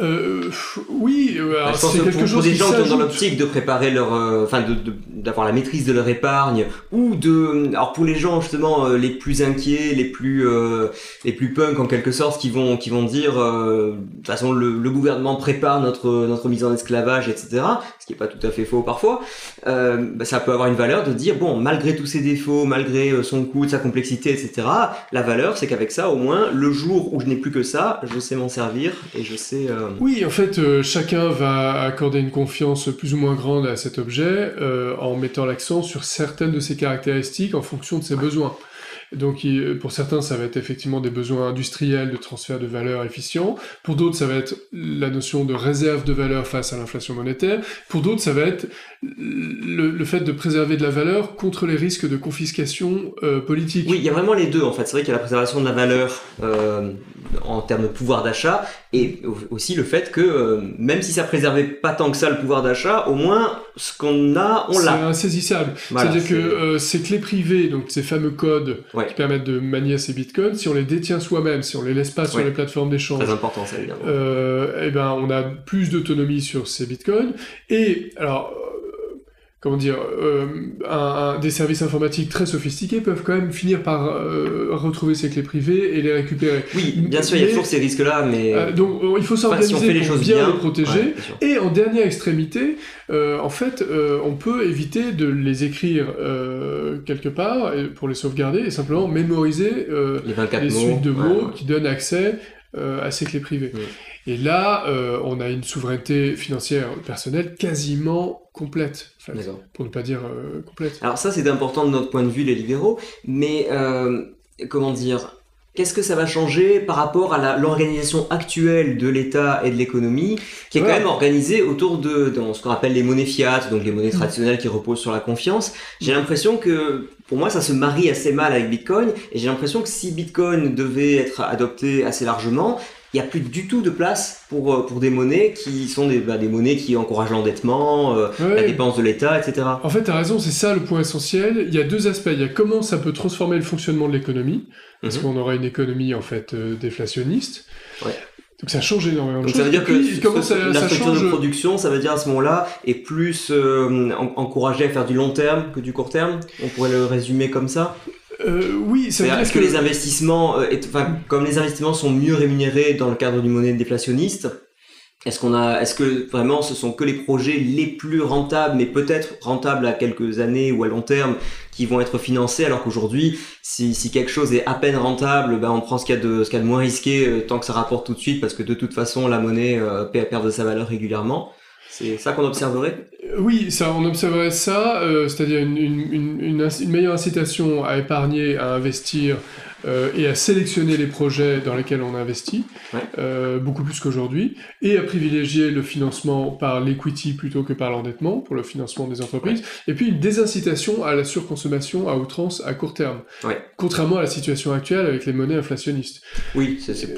A: Euh, oui, euh, alors
C: Bah,
A: c'est
C: que
A: quelque
C: pour,
A: chose
C: pour des
A: qui
C: gens qui ont dans l'optique de préparer leur, euh, enfin, d'avoir la maîtrise de leur épargne, ou de, alors pour les gens justement euh, les plus inquiets, les plus, les plus punk en quelque sorte, qui vont, qui vont dire, de toute façon le, le gouvernement prépare notre, notre mise en esclavage, etc. Ce qui est pas tout à fait faux parfois. Bah, ça peut avoir une valeur de dire bon, malgré tous ses défauts, malgré son coût, sa complexité, etc. La valeur, c'est qu'avec ça, au moins, le jour où je n'ai plus que ça, je sais m'en servir et je sais. Euh,
A: Oui, en fait, euh, chacun va accorder une confiance plus ou moins grande à cet objet euh, en mettant l'accent sur certaines de ses caractéristiques en fonction de ses besoins. Donc, pour certains, ça va être effectivement des besoins industriels de transfert de valeur efficient. Pour d'autres, ça va être la notion de réserve de valeur face à l'inflation monétaire. Pour d'autres, ça va être le, le fait de préserver de la valeur contre les risques de confiscation euh, politique.
C: Oui, il y a vraiment les deux en fait. C'est vrai qu'il y a la préservation de la valeur euh, en termes de pouvoir d'achat et au- aussi le fait que euh, même si ça préservait pas tant que ça le pouvoir d'achat, au moins ce qu'on a, on
A: C'est
C: l'a.
A: insaisissable.
C: Voilà,
A: C'est-à-dire que
C: c'est-
A: euh, ces clés privées, donc ces fameux codes
C: Ouais.
A: qui permettent de manier ces bitcoins, si on les détient soi-même, si on les laisse pas sur
C: Ouais.
A: les plateformes d'échange,
C: Très important ça évidemment.
A: euh, eh ben, on a plus d'autonomie sur ces bitcoins. Et alors, comment dire, euh, un- un- des services informatiques très sophistiqués peuvent quand même finir par euh, retrouver ces clés privées et les récupérer.
C: oui, bien sûr, il y a toujours ces risques-là, mais
A: Euh, donc, il faut
C: enfin,
A: s'organiser
C: si fait les
A: pour
C: choses
A: bien,
C: bien,
A: les protéger.
C: ouais.
A: Et en dernière extrémité, euh, en fait, euh, on peut éviter de les écrire euh, quelque part pour les sauvegarder et simplement mémoriser euh,
C: les 24
A: les
C: mots.
A: suites de mots
C: ouais.
A: qui donnent accès euh, à ces clés privées.
C: Oui.
A: Et là, euh, on a une souveraineté financière personnelle quasiment complète, en fait,
C: D'accord.
A: pour ne pas dire euh, complète.
C: Alors ça c'est important de notre point de vue les libéraux, mais euh, comment dire Qu'est-ce que ça va changer par rapport à l'organisation actuelle de l'État et de l'économie, qui est quand même organisée autour de, dans ce qu'on appelle les monnaies fiat, donc les monnaies
A: Mm.
C: traditionnelles qui reposent sur la confiance. J'ai l'impression que, pour moi, ça se marie assez mal avec Bitcoin, et j'ai l'impression que si Bitcoin devait être adopté assez largement, il n'y a plus du tout de place pour, euh, pour des monnaies qui sont des, bah, des monnaies qui encouragent l'endettement, euh, la dépense de l'État, etc.
A: En fait, tu as raison, c'est ça le point essentiel. Il y a deux aspects. Il y a comment ça peut transformer le fonctionnement de l'économie, parce
C: Mhm.
A: qu'on aura une économie en fait euh, déflationniste.
C: Ouais.
A: Donc ça change énormément de
C: Donc
A: choses.
C: ça veut dire que
A: puis,
C: ce-
A: comment
C: ce-
A: ça,
C: la
A: ça
C: structure
A: change
C: de production, ça veut dire à ce moment-là, est plus euh, en- encouragée à faire du long terme que du court terme? On pourrait le résumer comme ça?
A: Euh, Oui, ça veut dire
C: Est-ce que... les investissements, euh, est- enfin, comme les investissements sont mieux rémunérés dans le cadre d'une monnaie déflationniste, est-ce qu'on a, est-ce que vraiment ce sont que les projets les plus rentables, mais peut-être rentables à quelques années ou à long terme, qui vont être financés, alors qu'aujourd'hui, si, si quelque chose est à peine rentable, ben on prend ce qu'il y a de, ce qu'il y a de moins risqué euh, tant que ça rapporte tout de suite, parce que de toute façon la monnaie euh, perd de sa valeur régulièrement. C'est ça qu'on observerait.
A: Euh, Oui, ça, on observerait ça, euh, c'est-à-dire une, une, une, meilleure incitation à épargner, à investir euh, et à sélectionner les projets dans lesquels on investit,
C: Ouais.
A: euh, beaucoup plus qu'aujourd'hui, et à privilégier le financement par l'equity plutôt que par l'endettement pour le financement des entreprises, et puis une désincitation à la surconsommation à outrance à court terme,
C: Ouais.
A: contrairement à la situation actuelle avec les monnaies inflationnistes.
C: Oui, c'est c'est-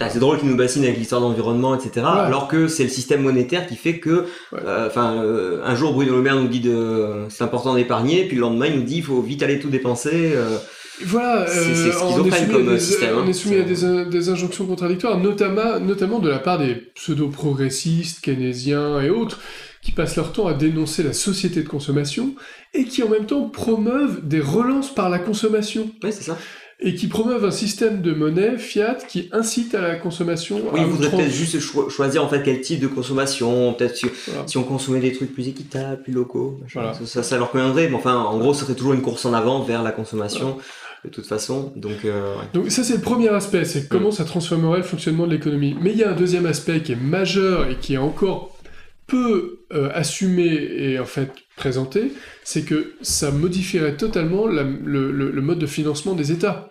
C: ah, c'est drôle qu'ils nous bassinent avec l'histoire d'environnement, etc. Alors que c'est le système monétaire qui fait que,
A: Ouais.
C: euh, enfin, euh, un jour Bruno Le Maire nous dit de, c'est important d'épargner, puis le lendemain il nous dit il faut vite aller tout dépenser. euh,
A: Voilà,
C: C'est- comme
A: des,
C: système, hein.
A: on est soumis à des, in- des injonctions contradictoires, notamment, notamment de la part des pseudo-progressistes, keynésiens et autres, qui passent leur temps à dénoncer la société de consommation et qui en même temps promeuvent des relances par la consommation
C: Ouais, c'est ça.
A: Et qui promeuvent un système de monnaie fiat qui incite à la consommation.
C: Oui, faudrait
A: outrance.
C: peut-être juste cho- choisir en fait quel type de consommation. Peut-être si,
A: Voilà.
C: si on consommait des trucs plus équitables, plus locaux,
A: Voilà.
C: ça, ça, ça leur conviendrait. Mais enfin, en gros, ce serait toujours une course en avant vers la consommation. de toute façon. Donc, euh, ouais.
A: Donc ça c'est le premier aspect, c'est comment ça transformerait le fonctionnement de l'économie. Mais il y a un deuxième aspect qui est majeur et qui est encore peu euh, assumé et en fait présenté, c'est que ça modifierait totalement le mode de financement des États.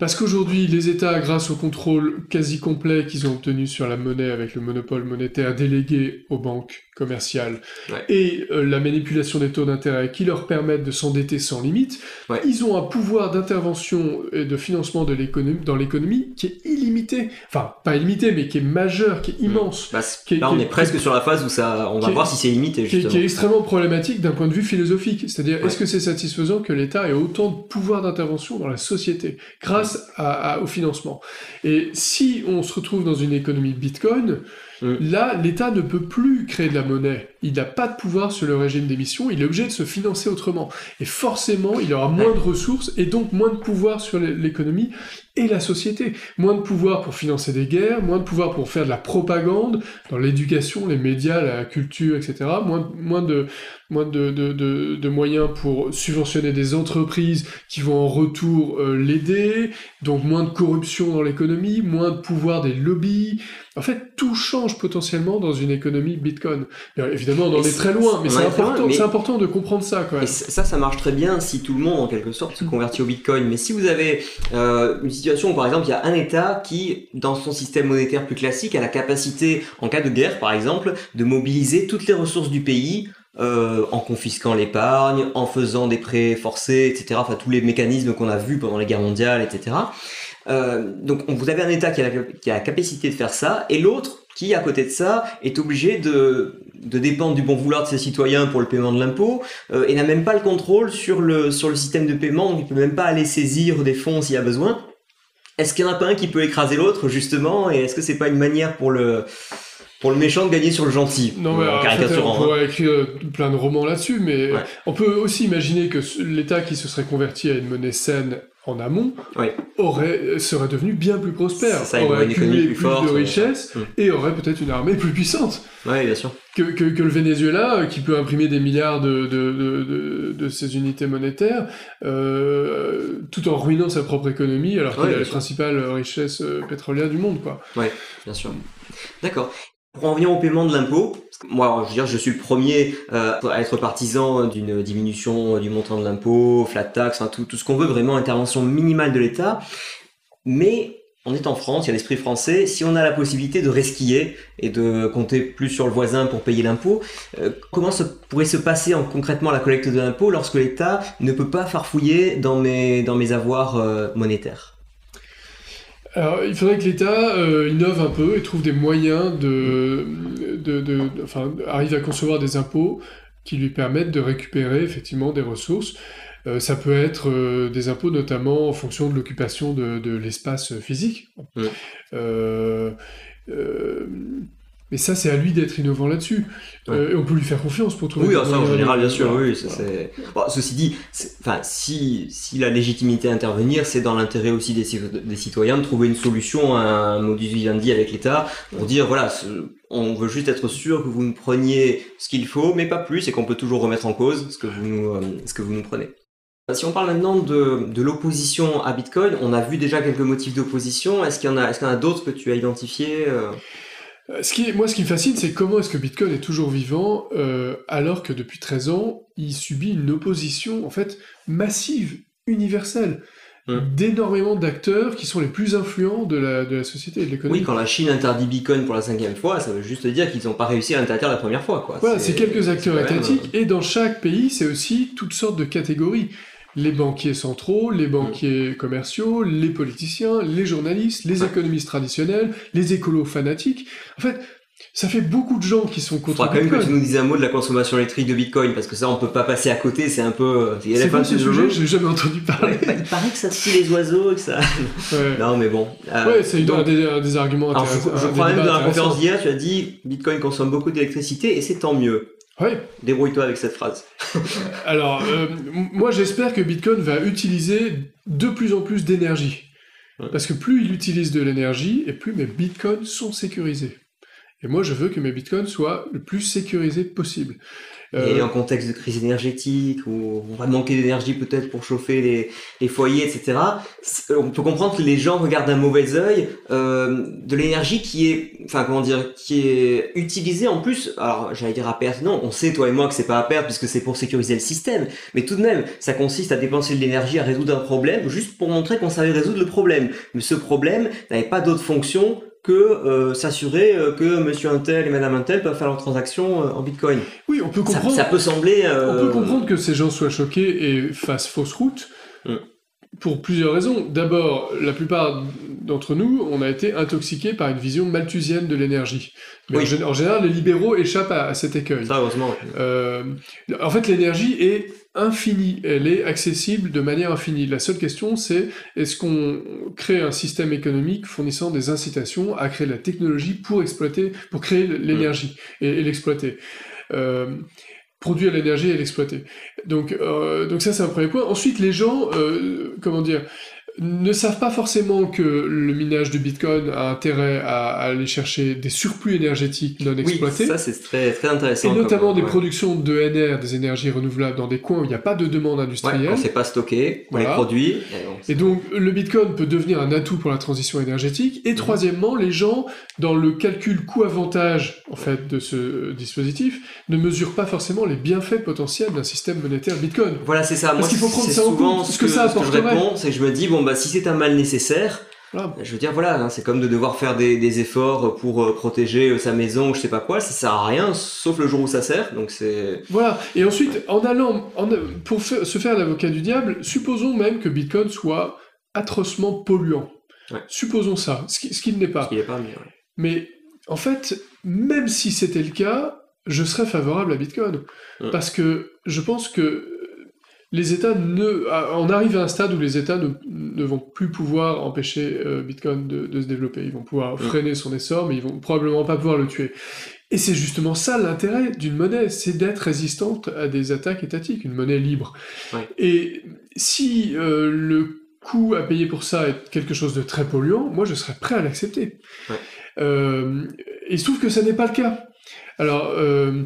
A: Parce qu'aujourd'hui, les États, grâce au contrôle quasi complet qu'ils ont obtenu sur la monnaie avec le monopole monétaire délégué aux banques commerciales
C: Ouais.
A: et euh, la manipulation des taux d'intérêt qui leur permettent de s'endetter sans limite,
C: Ouais.
A: ils ont un pouvoir d'intervention et de financement de l'économie, dans l'économie qui est illimité. Enfin, pas illimité, mais qui est majeur, qui est immense.
C: Bah,
A: Qui est-
C: là,
A: qui
C: on
A: est-
C: est presque sur la phase où ça, on va
A: qui
C: voir si c'est limité,
A: qui est,
C: justement.
A: qui est extrêmement problématique d'un point de vue philosophique. C'est-à-dire,
C: Ouais.
A: est-ce que c'est satisfaisant que l'État ait autant de pouvoir d'intervention dans la société grâce au financement. Et si on se retrouve dans une économie Bitcoin,
C: Mm.
A: là, l'État ne peut plus créer de la monnaie. Il n'a pas de pouvoir sur le régime d'émission, il est obligé de se financer autrement. Et forcément, il aura moins de ressources et donc moins de pouvoir sur l'é- l'économie et la société. Moins de pouvoir pour financer des guerres, moins de pouvoir pour faire de la propagande dans l'éducation, les médias, la culture, etc. Moins, de moyens pour subventionner des entreprises qui vont en retour euh, l'aider, donc moins de corruption dans l'économie, moins de pouvoir des lobbies. En fait, tout change potentiellement dans une économie Bitcoin. Bien, évidemment, on en est très loin, mais c'est important,
C: mais-
A: c'est important de comprendre ça. Quand même.
C: Et ça, ça marche très bien si tout le monde, en quelque sorte, se convertit au Bitcoin. Mais si vous avez euh, une situation où, par exemple, il y a un État qui, dans son système monétaire plus classique, a la capacité, en cas de guerre, par exemple, de mobiliser toutes les ressources du pays euh, en confisquant l'épargne, en faisant des prêts forcés, etc. Enfin, tous les mécanismes qu'on a vus pendant les guerres mondiales, etc. Euh, donc, on- vous avez un État qui a, la, qui a la capacité de faire ça, et l'autre qui, à côté de ça, est obligé de, de dépendre du bon vouloir de ses citoyens pour le paiement de l'impôt, euh, et n'a même pas le contrôle sur le, sur le système de paiement, donc il peut même pas aller saisir des fonds s'il y a besoin. Est-ce qu'il n'y en a pas un qui peut écraser l'autre, justement, et est-ce que c'est pas une manière pour le, pour le méchant de gagner sur le gentil
A: Non, mais
C: en
A: fait, on
C: hein.
A: pourrait écrire euh, plein de romans là-dessus, mais
C: Ouais.
A: on peut aussi imaginer que l'État qui se serait converti à une monnaie saine en amont
C: Ouais.
A: aurait, serait devenu bien plus prospère,
C: ça, aurait une plus
A: plus,
C: forte,
A: de
C: ouais.
A: richesses
C: Mm.
A: et aurait peut-être une armée plus puissante
C: Ouais, bien sûr.
A: que, que, que le Venezuela, euh, qui peut imprimer des milliards de, de, de, de, ses unités monétaires, euh, tout en ruinant sa propre économie, alors qu'il a
C: sûr.
A: principales richesses euh, pétrolières du monde, quoi.
C: Bien sûr. D'accord. Pour en venir au paiement de l'impôt, moi, je veux dire, je suis le premier euh, à être partisan d'une diminution du montant de l'impôt, flat tax, tout, tout ce qu'on veut, vraiment intervention minimale de l'État. Mais on est en France, il y a l'esprit français. Si on a la possibilité de resquiller et de compter plus sur le voisin pour payer l'impôt, euh, comment se, pourrait se passer en, concrètement la collecte de l'impôt lorsque l'État ne peut pas farfouiller dans mes, dans mes avoirs euh, monétaires?
A: Alors, il faudrait que l'État euh, innove un peu et trouve des moyens de, de, de- de- enfin, arrive à concevoir des impôts qui lui permettent de récupérer effectivement des ressources. Euh, ça peut être euh, des impôts notamment en fonction de l'occupation de, de l'espace physique. Mais ça, c'est à lui d'être innovant là-dessus. Euh, et on peut lui faire confiance pour trouver
C: Oui, ça en général, bien sûr, oui. ça,
A: Voilà.
C: Bon, ceci dit, enfin, si, si la légitimité à intervenir, c'est dans l'intérêt aussi des, ci- des citoyens de trouver une solution à un modus vivendi avec l'État pour dire, voilà, ce- on veut juste être sûr que vous nous preniez ce qu'il faut, mais pas plus, et qu'on peut toujours remettre en cause ce que vous nous, euh, ce que vous nous prenez. Si on parle maintenant de, de l'opposition à Bitcoin, on a vu déjà quelques motifs d'opposition. Est-ce qu'il y en a, est-ce qu'il y en a d'autres que tu as identifiés Euh,
A: Ce qui est- moi, ce qui me fascine, c'est comment est-ce que Bitcoin est toujours vivant euh, alors que depuis 13 ans, il subit une opposition en fait massive, universelle, d'énormément d'acteurs qui sont les plus influents de la, de la société et de l'économie.
C: Oui, quand la Chine interdit Bitcoin pour la cinquième fois, ça veut juste dire qu'ils n'ont pas réussi à l'interdire la première fois. Quoi.
A: Voilà, c'est quelques acteurs
C: même,
A: étatiques, et dans chaque pays, c'est aussi toutes sortes de catégories. Les banquiers centraux, les banquiers commerciaux, les politiciens, les journalistes, les économistes traditionnels, les écolos fanatiques. En fait, ça fait beaucoup de gens qui sont
C: Il
A: contre
C: faudra quand même que tu nous dises un mot de la consommation électrique de Bitcoin, parce que ça, on peut pas passer à côté, c'est un peu... il y a la fin
A: ce
C: du
A: sujet. J'ai jamais entendu parler.
C: Ouais, il paraît que ça tue les oiseaux, que ça...
A: Ouais.
C: non, mais bon. euh,
A: Ouais, c'est un, des, des arguments
C: alors, je,
A: intéressants.
C: je crois même dans la conférence d'hier, tu as dit Bitcoin consomme beaucoup d'électricité, et c'est tant mieux.
A: Ouais.
C: Débrouille-toi avec cette phrase. [LAUGHS]
A: Alors, euh, moi j'espère que Bitcoin va utiliser de plus en plus d'énergie.
C: Ouais.
A: Parce que plus il utilise de l'énergie, et plus mes Bitcoins sont sécurisés. Et moi, je veux que mes bitcoins soient le plus sécurisés possible.
C: Euh, et en contexte de crise énergétique, où on va manquer d'énergie peut-être pour chauffer les, les, foyers, etc., on peut comprendre que les gens regardent d'un mauvais œil euh, de l'énergie qui est, enfin comment dire, qui est utilisée en plus. Alors j'allais dire à perte, non, on sait toi et moi que c'est pas à perte puisque c'est pour sécuriser le système, mais tout de même, ça consiste à dépenser de l'énergie à résoudre un problème juste pour montrer qu'on savait résoudre le problème. Mais ce problème n'avait pas d'autre fonction que euh, s'assurer euh, que Monsieur Intel et Madame Intel peuvent faire leurs transactions euh, en Bitcoin.
A: Oui, on peut comprendre.
C: Ça, peut sembler.
A: On peut comprendre que ces gens soient choqués et fassent fausse route. Pour plusieurs raisons. D'abord, la plupart d'entre nous, on a été intoxiqués par une vision malthusienne de l'énergie. Mais en, général, les libéraux échappent à, cet écueil.
C: Ça, heureusement.
A: en fait, l'énergie est infinie, elle est accessible de manière infinie. La seule question, c'est est-ce qu'on crée un système économique fournissant des incitations à créer la technologie pour exploiter, pour créer l'énergie et, l'exploiter. Euh, produire l'énergie et l'exploiter. Donc, euh, donc ça c'est un premier point. Ensuite, les gens, euh, comment dire, ne savent pas forcément que le minage du Bitcoin a intérêt à, aller chercher des surplus énergétiques non exploités.
C: Oui, ça c'est très, très intéressant.
A: Et notamment des productions d'ENR, des énergies renouvelables, dans des coins où il n'y a pas de demande industrielle.
C: Ouais, on ne sait pas stocker, on les produit.
A: Et donc, le Bitcoin peut devenir un atout pour la transition énergétique. Et mhm. troisièmement, les gens, dans le calcul coût-avantage en fait de ce dispositif, ne mesurent pas forcément les bienfaits potentiels d'un système monétaire Bitcoin.
C: Voilà, c'est ça.
A: Parce qu'il faut prendre ça en compte. Ce que, ça apporterait.
C: c'est que je me dis bon bah si c'est un mal nécessaire, je veux dire voilà, hein, c'est comme de devoir faire des, efforts pour euh, protéger euh, sa maison ou je sais pas quoi, ça sert à rien, sauf le jour où ça sert. Donc c'est.
A: Voilà. Et ensuite, en allant, pour se faire l'avocat du diable, supposons même que Bitcoin soit atrocement polluant. Supposons ça, ce qui, n'est pas.
C: Ce pas, mais,
A: mais en fait, même si c'était le cas, je serais favorable à Bitcoin. Parce que je pense que les États ne, on arrive à un stade où les États ne, vont plus pouvoir empêcher euh, Bitcoin de, se développer. Ils vont pouvoir freiner son essor, mais ils vont probablement pas pouvoir le tuer. Et c'est justement ça l'intérêt d'une monnaie, c'est d'être résistante à des attaques étatiques, une monnaie libre. Et si euh, le coût à payer pour ça est quelque chose de très polluant, moi je serais prêt à l'accepter. Euh, il se trouve que ça n'est pas le cas. Alors, euh,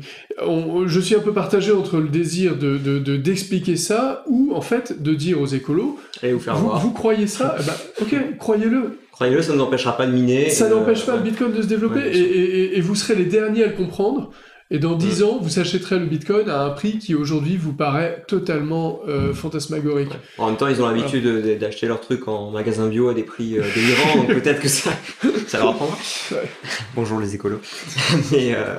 A: je suis un peu partagé entre le désir de, d'expliquer ça ou en fait de dire aux écolos,
C: vous,
A: vous, croyez ça? Eh ben, Ok, croyez-le.
C: Croyez-le, ça ne nous empêchera pas de miner.
A: Ça n'empêche pas le Bitcoin de se développer et, et, vous serez les derniers à le comprendre. Et dans 10 ans, vous achèterez le Bitcoin à un prix qui aujourd'hui vous paraît totalement euh, fantasmagorique.
C: En même temps, ils ont l'habitude d'acheter leurs trucs en magasin bio à des prix euh, délirants, donc peut-être que ça, [LAUGHS] ça leur apprendra. Bonjour les écolos. [LAUGHS] mais, euh,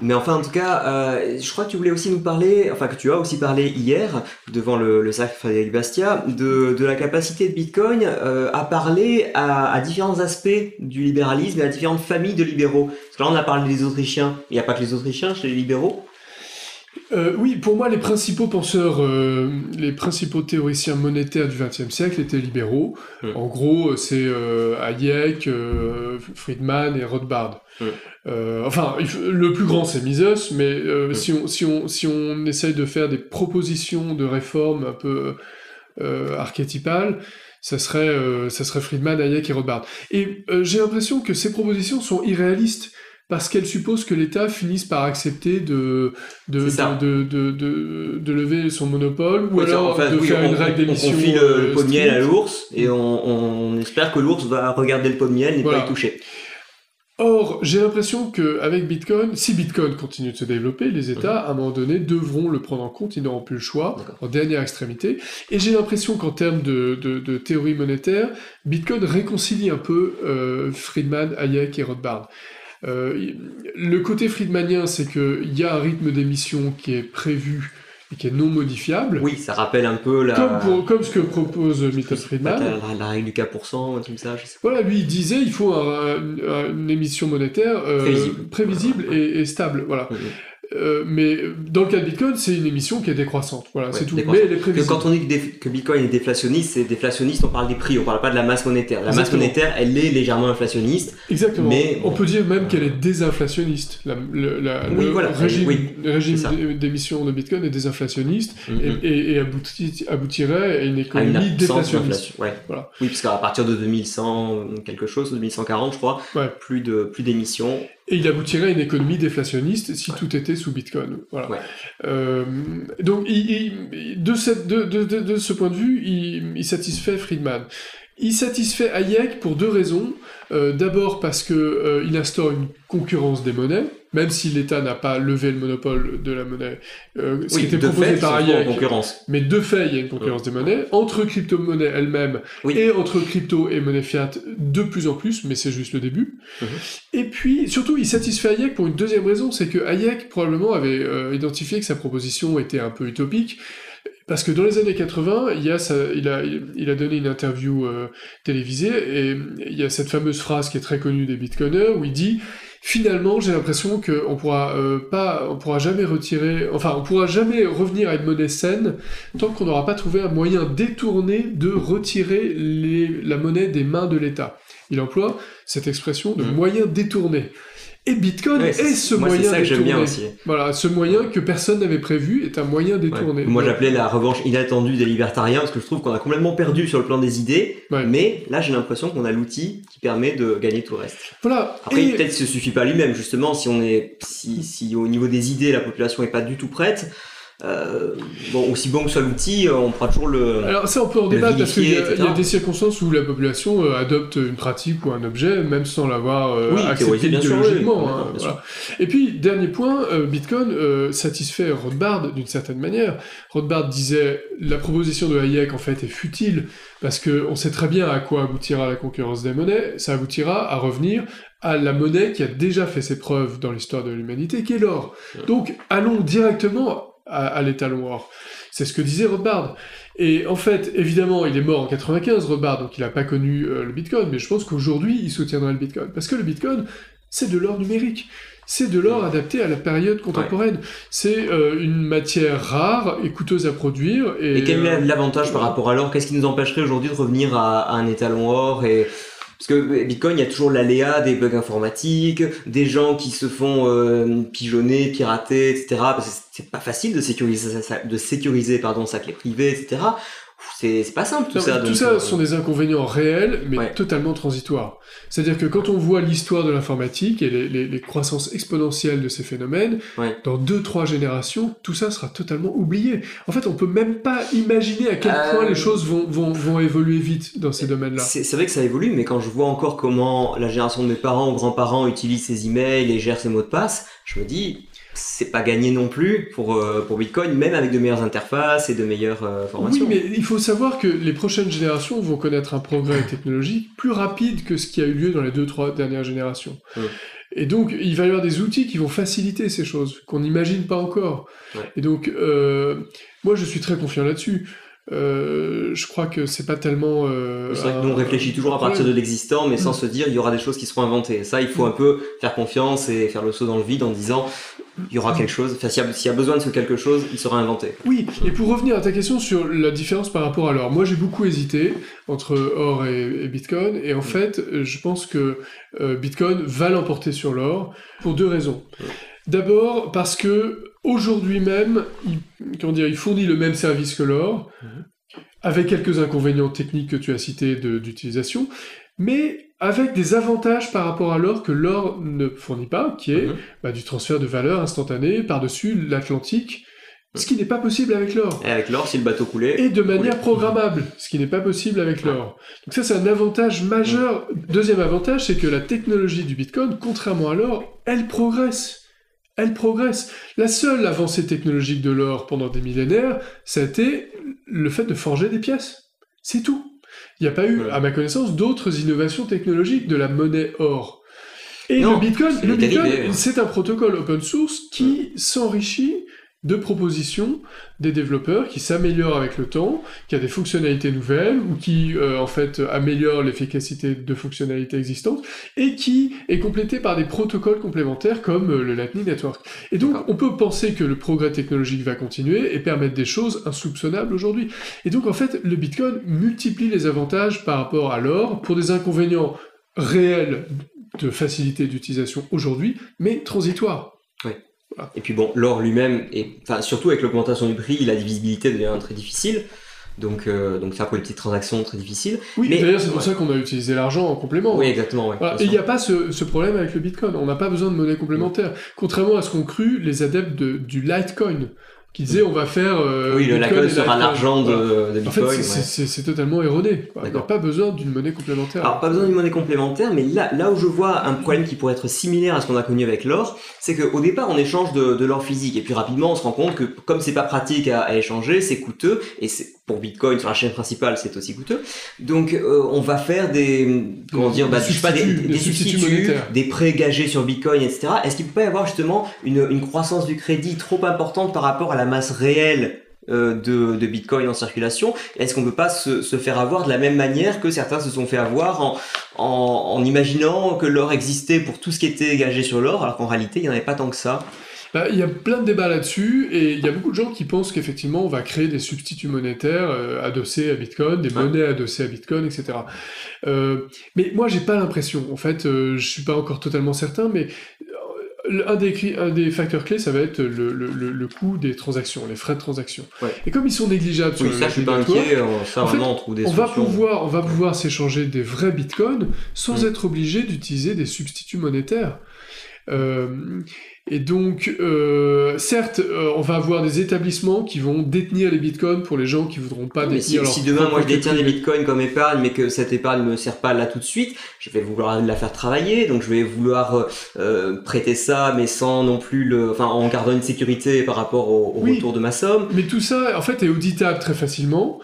C: mais enfin, en tout cas, je crois que tu voulais aussi nous parler, enfin que tu as aussi parlé hier devant le, le cercle Frédéric Bastia, de, de la capacité de Bitcoin à parler à, à différents aspects du libéralisme et à différentes familles de libéraux. Là, on a parlé des Autrichiens. Il n'y a pas que les Autrichiens chez les libéraux?
A: Euh, oui, pour moi, les principaux penseurs, euh, les principaux théoriciens monétaires du XXe siècle étaient libéraux. En gros, c'est euh, Hayek, Friedman et Rothbard. Enfin, le plus grand, c'est Mises, mais si, on, si, on, si on essaye de faire des propositions de réforme un peu archétypales, ça serait, ça serait Friedman, Hayek et Rothbard. Et j'ai l'impression que ces propositions sont irréalistes parce qu'elle suppose que l'État finisse par accepter de de, de, de, de, lever son monopole ou alors de faire une règle d'émission.
C: On confie le, pot de miel à l'ours et on, on, espère que l'ours va regarder le pot de miel et ne pas y toucher.
A: Or, j'ai l'impression qu'avec Bitcoin, si Bitcoin continue de se développer, les États, à un moment donné, devront le prendre en compte, ils n'auront plus le choix, en dernière extrémité. Et j'ai l'impression qu'en termes de, de, de, théorie monétaire, Bitcoin réconcilie un peu euh, Friedman, Hayek et Rothbard. Euh, le côté friedmanien, c'est qu'il y a un rythme d'émission qui est prévu et qui est non modifiable.
C: Oui, ça rappelle un peu la...
A: Comme, comme ce que propose Milton Friedman.
C: La, règle du cas pour cent, un truc ça, je sais
A: Voilà, lui, il disait il faut une émission monétaire euh, prévisible, et, stable. Voilà. Euh, mais dans le cas de Bitcoin, c'est une émission qui est décroissante. Voilà, c'est tout. Mais elle est
C: quand on dit que, Bitcoin est déflationniste, c'est déflationniste, on parle des prix, on parle pas de la masse monétaire. La masse monétaire, elle est légèrement inflationniste.
A: Exactement. Mais on peut dire même qu'elle est désinflationniste. La, oui, le voilà, régime, régime d'émission de Bitcoin est désinflationniste mm-hmm. et, et, aboutirait à une économie déflationniste.
C: Ouais. Voilà. Oui, parce qu'à partir de 2100 quelque chose, 2140 je crois, plus de plus d'émissions
A: Et il aboutirait à une économie déflationniste si tout était sous Bitcoin. Voilà.
C: Ouais.
A: Euh, donc, il, il- de, cette, de, de, de, de ce point de vue, il, il satisfait Friedman. Il satisfait Hayek pour deux raisons. Euh, D'abord parce que euh, il instaure une concurrence des monnaies, même si l'État n'a pas levé le monopole de la monnaie, euh, ce
C: Oui,
A: qui était
C: de
A: proposé
C: fait,
A: par Hayek.
C: concurrence.
A: Mais de fait, il y a une concurrence des monnaies entre crypto-monnaies elles-mêmes
C: Oui.
A: et entre crypto et monnaie fiat de plus en plus, mais c'est juste le début.
C: Mhm.
A: Et puis, surtout, il satisfait Hayek pour une deuxième raison, c'est que Hayek probablement avait euh, identifié que sa proposition était un peu utopique. Parce que dans les années 80, il, y a sa- il, a, il a donné une interview euh, télévisée et il y a cette fameuse phrase qui est très connue des bitcoiners où il dit finalement j'ai l'impression qu'on pourra euh, pas, on pourra jamais retirer, enfin on pourra jamais revenir à une monnaie saine tant qu'on n'aura pas trouvé un moyen détourné de retirer les, la monnaie des mains de l'État. Il emploie cette expression de
C: Mhm.
A: moyen détourné. Et Bitcoin
C: Ouais,
A: est ce
C: moi,
A: moyen
C: c'est ça que
A: détourné.
C: bien aussi.
A: Voilà, ce moyen que personne n'avait prévu est un moyen
C: Ouais.
A: détourné.
C: Moi, j'appelais la revanche inattendue des libertariens parce que je trouve qu'on a complètement perdu sur le plan des idées.
A: Ouais.
C: Mais là, j'ai l'impression qu'on a l'outil qui permet de gagner tout le reste.
A: Voilà.
C: Après,
A: Et-
C: peut-être ça suffit pas lui-même. Justement, si on est, si, si au niveau des idées, la population est pas du tout prête. Euh, bon, aussi bon que soit l'outil, euh, on pourra toujours le.
A: Alors ça, on peut en débattre parce qu'il y, a- y des circonstances où la population euh, adopte une pratique ou un objet, même sans l'avoir euh,
C: Oui,
A: accepté idéologiquement.
C: oui,
A: hein, voilà. Et puis, dernier point, Bitcoin satisfait Rothbard d'une certaine manière. Rothbard disait la proposition de Hayek en fait est futile parce que on sait très bien à quoi aboutira la concurrence des monnaies. Ça aboutira à revenir à la monnaie qui a déjà fait ses preuves dans l'histoire de l'humanité, qui est l'or. Donc, allons directement à, à l'étalon or. C'est ce que disait Rothbard. Et en fait, évidemment, il est mort en 95, Rothbard, donc il n'a pas connu euh, le Bitcoin, mais je pense qu'aujourd'hui, il soutiendrait le Bitcoin. Parce que le Bitcoin, c'est de l'or numérique. C'est de l'or adapté à la période contemporaine. C'est euh, une matière rare et coûteuse à produire. Et,
C: Et quel
A: euh,
C: est l'avantage par rapport à l'or? Qu'est-ce qui nous empêcherait aujourd'hui de revenir à, à un étalon or et parce que Bitcoin, il y a toujours l'aléa des bugs informatiques, des gens qui se font euh, pigeonner, pirater, etc. Parce que c'est pas facile de sécuriser, de sécuriser pardon, sa clé privée, etc. C'est pas simple tout
A: Non,
C: ça.
A: tout
C: donc,
A: ça
C: euh,
A: sont des inconvénients réels, mais
C: Ouais.
A: totalement transitoires. C'est-à-dire que quand on voit l'histoire de l'informatique et les, les- les croissances exponentielles de ces phénomènes,
C: Ouais.
A: dans deux, trois générations, tout ça sera totalement oublié. En fait, on peut même pas imaginer à quel
C: Euh,
A: point les choses vont, vont, vont évoluer vite dans ces domaines-là.
C: C'est c'est vrai que ça évolue, mais quand je vois encore comment la génération de mes parents ou grands-parents utilise ses emails et gère ses mots de passe, je me dis, c'est pas gagné non plus pour, euh, pour Bitcoin, même avec de meilleures interfaces et de meilleures euh,
A: Oui,
C: formations.
A: mais il faut savoir que les prochaines générations vont connaître un progrès technologique plus rapide que ce qui a eu lieu dans les deux, trois dernières générations. Et donc, il va y avoir des outils qui vont faciliter ces choses, qu'on n'imagine pas encore.
C: Ouais.
A: Et donc, euh, moi, je suis très confiant là-dessus. Euh, je crois que c'est pas tellement. euh,
C: C'est vrai que nous on réfléchit toujours à partir de l'existant, mais sans se dire il y aura des choses qui seront inventées. Ça, il faut un peu faire confiance et faire le saut dans le vide en disant il y aura quelque chose. Enfin, s'il y, a- s'il y a besoin de ce quelque chose, il sera inventé.
A: Oui, et pour revenir à ta question sur la différence par rapport à l'or, moi j'ai beaucoup hésité entre or et, et Bitcoin, et en fait, euh, je pense que euh, Bitcoin va l'emporter sur l'or pour deux raisons. D'abord parce que aujourd'hui même, il, comment dire, il fournit le même service que l'or, avec quelques inconvénients techniques que tu as cités d'utilisation, mais avec des avantages par rapport à l'or que l'or ne fournit pas, qui est
C: Mhm.
A: bah, du transfert de valeur instantané par-dessus l'Atlantique, ce qui n'est pas possible avec l'or.
C: Et avec l'or, si le bateau coulait,
A: Et de manière programmable, [LAUGHS] ce qui n'est pas possible avec l'or. Donc ça, c'est un avantage majeur. Deuxième avantage, c'est que la technologie du Bitcoin, contrairement à l'or, elle progresse. Elle progresse. La seule avancée technologique de l'or pendant des millénaires, ça a été le fait de forger des pièces. C'est tout. Il n'y a pas eu,
C: Ouais.
A: à ma connaissance, d'autres innovations technologiques de la monnaie or. Et
C: Non,
A: le Bitcoin,
C: c'est
A: un protocole open source qui s'enrichit de propositions des développeurs, qui s'améliore avec le temps, qui a des fonctionnalités nouvelles, ou qui, euh, en fait, améliore l'efficacité de fonctionnalités existantes, et qui est complété par des protocoles complémentaires comme euh, le Lightning Network. Et donc, on peut penser que le progrès technologique va continuer et permettre des choses insoupçonnables aujourd'hui. Et donc, en fait, le Bitcoin multiplie les avantages par rapport à l'or pour des inconvénients réels de facilité d'utilisation aujourd'hui, mais transitoires.
C: Et puis bon, l'or lui-même, et enfin surtout avec l'augmentation du prix, la divisibilité devient très difficile. Donc, euh, donc ça pour les petites transactions très difficiles.
A: Oui,
C: Mais-
A: d'ailleurs, c'est pour
C: ouais.
A: ça qu'on a utilisé l'argent en complément.
C: Oui, exactement. ouais,
A: Voilà.
C: bien
A: Et il n'y a pas ce, ce problème avec le Bitcoin. On n'a pas besoin de monnaie complémentaire. Contrairement à ce qu'ont cru les adeptes de- du Litecoin, qui disaient on va faire. euh,
C: oui, le
A: et
C: sera l'argent de,
A: Voilà.
C: de
A: En fait,
C: Bitcoin.
A: c'est-
C: ouais.
A: totalement erroné. Il n'y a pas besoin d'une monnaie complémentaire.
C: Alors, pas besoin d'une monnaie complémentaire, mais là, là où je vois un problème qui pourrait être similaire à ce qu'on a connu avec l'or, c'est qu'au départ, on échange de, de l'or physique, et puis rapidement, on se rend compte que comme c'est pas pratique à, à échanger, c'est coûteux, et c'est pour Bitcoin sur la chaîne principale, c'est aussi coûteux. Donc, euh, on va faire des, comment dire, bah,
A: des
C: sais pas, des,
A: substituts,
C: des
A: des substituts
C: substituts, des prêts gagés sur Bitcoin, etc. Est-ce qu'il peut pas y avoir justement une, une croissance du crédit trop importante par rapport à la masse réelle euh, de, de Bitcoin en circulation Est-ce qu'on peut pas se, se faire avoir de la même manière que certains se sont fait avoir en, en, en imaginant que l'or existait pour tout ce qui était gagé sur l'or, alors qu'en réalité, il n'y en avait pas tant que ça?
A: Bah, Il y a plein de débats là-dessus, et il y a beaucoup de gens qui pensent qu'effectivement, on va créer des substituts monétaires euh, adossés à Bitcoin, des monnaies adossées à Bitcoin, etc. Euh, mais moi, j'ai pas l'impression. En fait, euh, je suis pas encore totalement certain, mais un des, cri- un des facteurs clés, ça va être le, le- le- le coût des transactions, les frais de transaction.
C: Ouais.
A: Et comme ils sont négligeables sur le
C: ça, je suis
A: le
C: pas
A: network,
C: inquiet, ça
A: En fait,
C: vraiment, on trouve des
A: on va
C: solutions.
A: pouvoir, on va pouvoir s'échanger des vrais bitcoins sans
C: Mm.
A: être obligé d'utiliser des substituts monétaires. Euh, et donc, euh, certes, euh, on va avoir des établissements qui vont détenir les bitcoins pour les gens qui voudront pas
C: mais si,
A: détenir leur
C: si demain moi je détiens des bitcoins comme épargne mais que cette épargne ne me sert pas là tout de suite, je vais vouloir la faire travailler, donc je vais vouloir euh, euh, prêter ça mais sans non plus le, enfin en gardant une sécurité par rapport au, au
A: Oui.
C: retour de ma somme.
A: Mais tout ça, en fait, est auditable très facilement,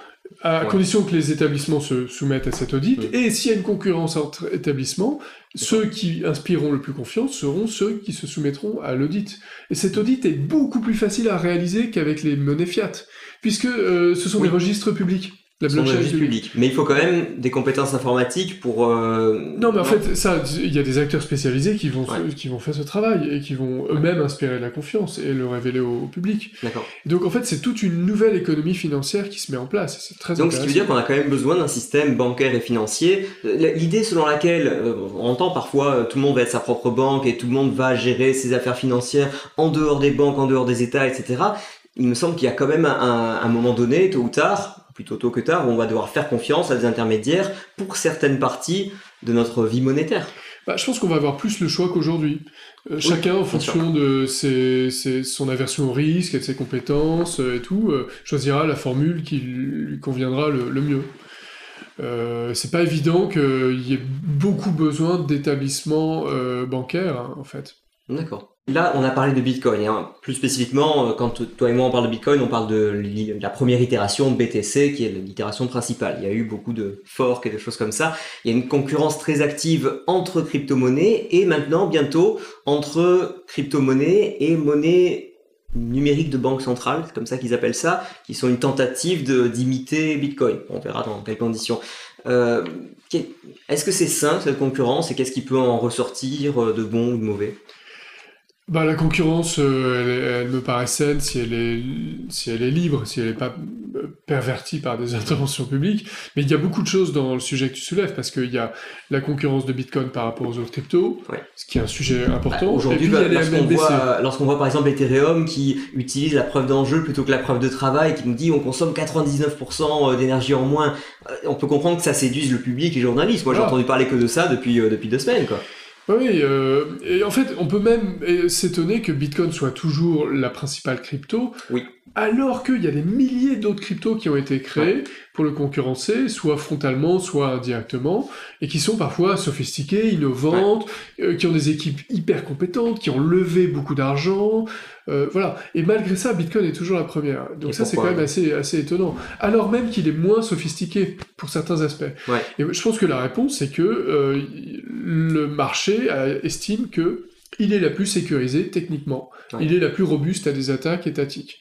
A: à
C: Ouais.
A: condition que les établissements se soumettent à cet audit. Et s'il y a une concurrence entre établissements, ceux qui inspireront le plus confiance seront ceux qui se soumettront à l'audit. Et cet audit est beaucoup plus facile à réaliser qu'avec les monnaies fiat, puisque euh, ce sont
C: Oui.
A: des registres publics. La blockchain
C: publics. Mais il faut quand même des compétences informatiques pour. euh,
A: Non, mais en fait, ça, il y a des acteurs spécialisés qui vont,
C: Ouais.
A: qui vont faire ce travail et qui vont eux-mêmes inspirer la confiance et le révéler au, public.
C: D'accord.
A: Donc en fait, c'est toute une nouvelle économie financière qui se met en place. C'est très
C: Donc, ce qui veut dire qu'on a quand même besoin d'un système bancaire et financier. L'idée selon laquelle euh, on entend parfois euh, tout le monde va être sa propre banque et tout le monde va gérer ses affaires financières en dehors des banques, en dehors des États, etc. Il me semble qu'il y a quand même un moment donné, tôt ou tard, plutôt tôt que tard, où on va devoir faire confiance à des intermédiaires pour certaines parties de notre vie monétaire.
A: Bah, je pense qu'on va avoir plus le choix qu'aujourd'hui. Euh, chacun, en fonction de ses, ses- son aversion au risque et de ses compétences euh, et tout, euh, choisira la formule qui lui conviendra le, le mieux. Euh, c'est pas évident qu'il y ait beaucoup besoin d'établissements bancaires, hein, en fait.
C: D'accord. Là, on a parlé de Bitcoin. hein. Plus spécifiquement, euh, quand toi et moi on parle de Bitcoin, on parle de la première itération BTC, qui est l'itération principale. Il y a eu beaucoup de forks et de choses comme ça. Il y a une concurrence très active entre crypto-monnaies et maintenant, bientôt, entre crypto-monnaies et monnaies numériques de banque centrale, comme ça qu'ils appellent ça, qui sont une tentative de d'imiter Bitcoin. On verra dans quelles conditions. Euh, Est-ce que c'est sain cette concurrence et qu'est-ce qui peut en ressortir euh, de bon ou de mauvais?
A: Bah, la concurrence, euh, elle, me paraît saine si elle est, si elle est libre, si elle n'est pas euh, pervertie par des [LAUGHS] interventions publiques. Mais il y a beaucoup de choses dans le sujet que tu soulèves, parce qu'il y a la concurrence de Bitcoin par rapport aux autres cryptos,
C: Ouais.
A: ce qui est un sujet
C: Bah,
A: important.
C: Aujourd'hui,
A: a les
C: lorsqu'on voit, par exemple Ethereum qui utilise la preuve d'enjeu plutôt que la preuve de travail, qui nous dit on consomme 99% d'énergie en moins, euh, on peut comprendre que ça séduise le public et les journalistes. Moi, j'ai entendu parler que de ça depuis, euh, depuis deux semaines. Quoi.
A: Oui, euh, et en fait, on peut même euh, s'étonner que Bitcoin soit toujours la principale crypto,
C: Oui.
A: alors qu'il y a des milliers d'autres cryptos qui ont été créés pour le concurrencer, soit frontalement, soit indirectement, et qui sont parfois sophistiquées, innovantes, euh, qui ont des équipes hyper compétentes, qui ont levé beaucoup d'argent, euh, voilà. Et malgré ça, Bitcoin est toujours la première. Donc
C: Et
A: ça, c'est quand même assez, assez étonnant. Alors même qu'il est moins sophistiqué pour certains aspects.
C: Ouais.
A: Et je pense que la réponse, c'est que euh, le marché estime que il est la plus sécurisée techniquement.
C: Ouais.
A: Il est la plus robuste à des attaques étatiques.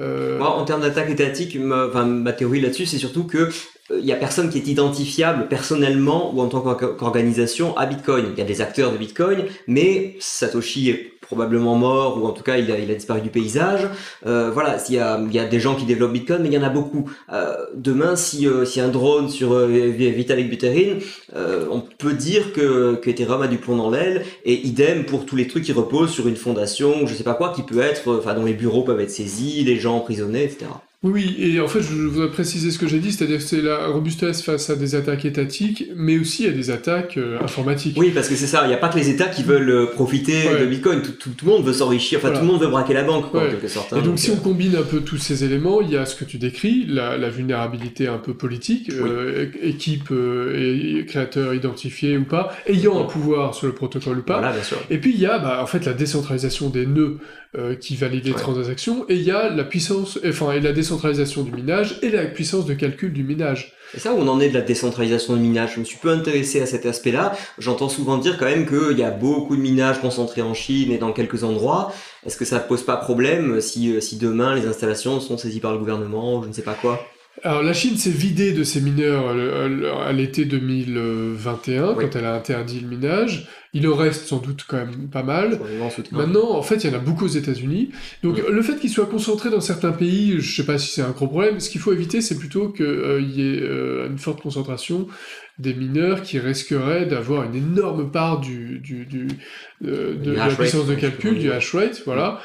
A: Euh,
C: Moi, en termes d'attaque étatique, ma, enfin, ma théorie là-dessus, c'est surtout que il y a personne qui est identifiable personnellement ou en tant qu'or- qu'organisation à Bitcoin. Il y a des acteurs de Bitcoin, mais Satoshi est probablement mort ou en tout cas il a, il a disparu du paysage. Euh, voilà, s'il y a, il y a des gens qui développent Bitcoin, mais il y en a beaucoup. Euh, demain, si, euh, si un drone sur euh, Vi- Vitalik Buterin, euh, on peut dire que, que Ethereum a du plomb dans l'aile et idem pour tous les trucs qui reposent sur une fondation, je sais pas quoi, qui peut être, euh, enfin dont les bureaux peuvent être saisis, les gens emprisonnés, etc.
A: Oui, et en fait, je voudrais préciser ce que j'ai dit, c'est-à-dire que c'est la robustesse face à des attaques étatiques, mais aussi à des attaques euh, informatiques.
C: Oui, parce que c'est ça, il n'y a pas que les États qui veulent euh, profiter
A: Ouais.
C: de Bitcoin, tout, tout- tout le monde veut s'enrichir, enfin
A: Voilà.
C: tout le monde veut braquer la banque, quoi,
A: Ouais.
C: en quelque sorte. hein,
A: Et donc, si
C: euh,
A: on combine un peu tous ces éléments, il y a ce que tu décris, la, la vulnérabilité un peu politique, euh, équipe euh, et créateur identifié ou pas, ayant un pouvoir sur le protocole ou pas.
C: Voilà, bien sûr.
A: Et puis il y a bah, en fait la décentralisation des nœuds euh, qui valident les
C: Ouais.
A: transactions, et il y a la puissance, enfin et la décentralisation du minage et la puissance de calcul du minage.
C: Et ça, où on en est de la décentralisation du minage. Je me suis peu intéressé à cet aspect-là. J'entends souvent dire quand même qu'il y a beaucoup de minage concentré en Chine et dans quelques endroits. Est-ce que ça pose pas problème si, euh, si demain les installations sont saisies par le gouvernement ou je ne sais pas quoi?
A: Alors la Chine s'est vidée de ses mineurs euh, à l'été 2021
C: Oui.
A: quand elle a interdit le minage. Il en reste sans doute quand même pas mal. Maintenant, en fait, il y en a beaucoup aux États-Unis. Donc, le fait qu'il soit concentré dans certains pays, je sais pas si c'est un gros problème. Ce qu'il faut éviter, c'est plutôt qu'il y ait euh, une forte concentration des mineurs qui risqueraient d'avoir une énorme part du, du, du, euh, de, la puissance de calcul, du hash rate, voilà,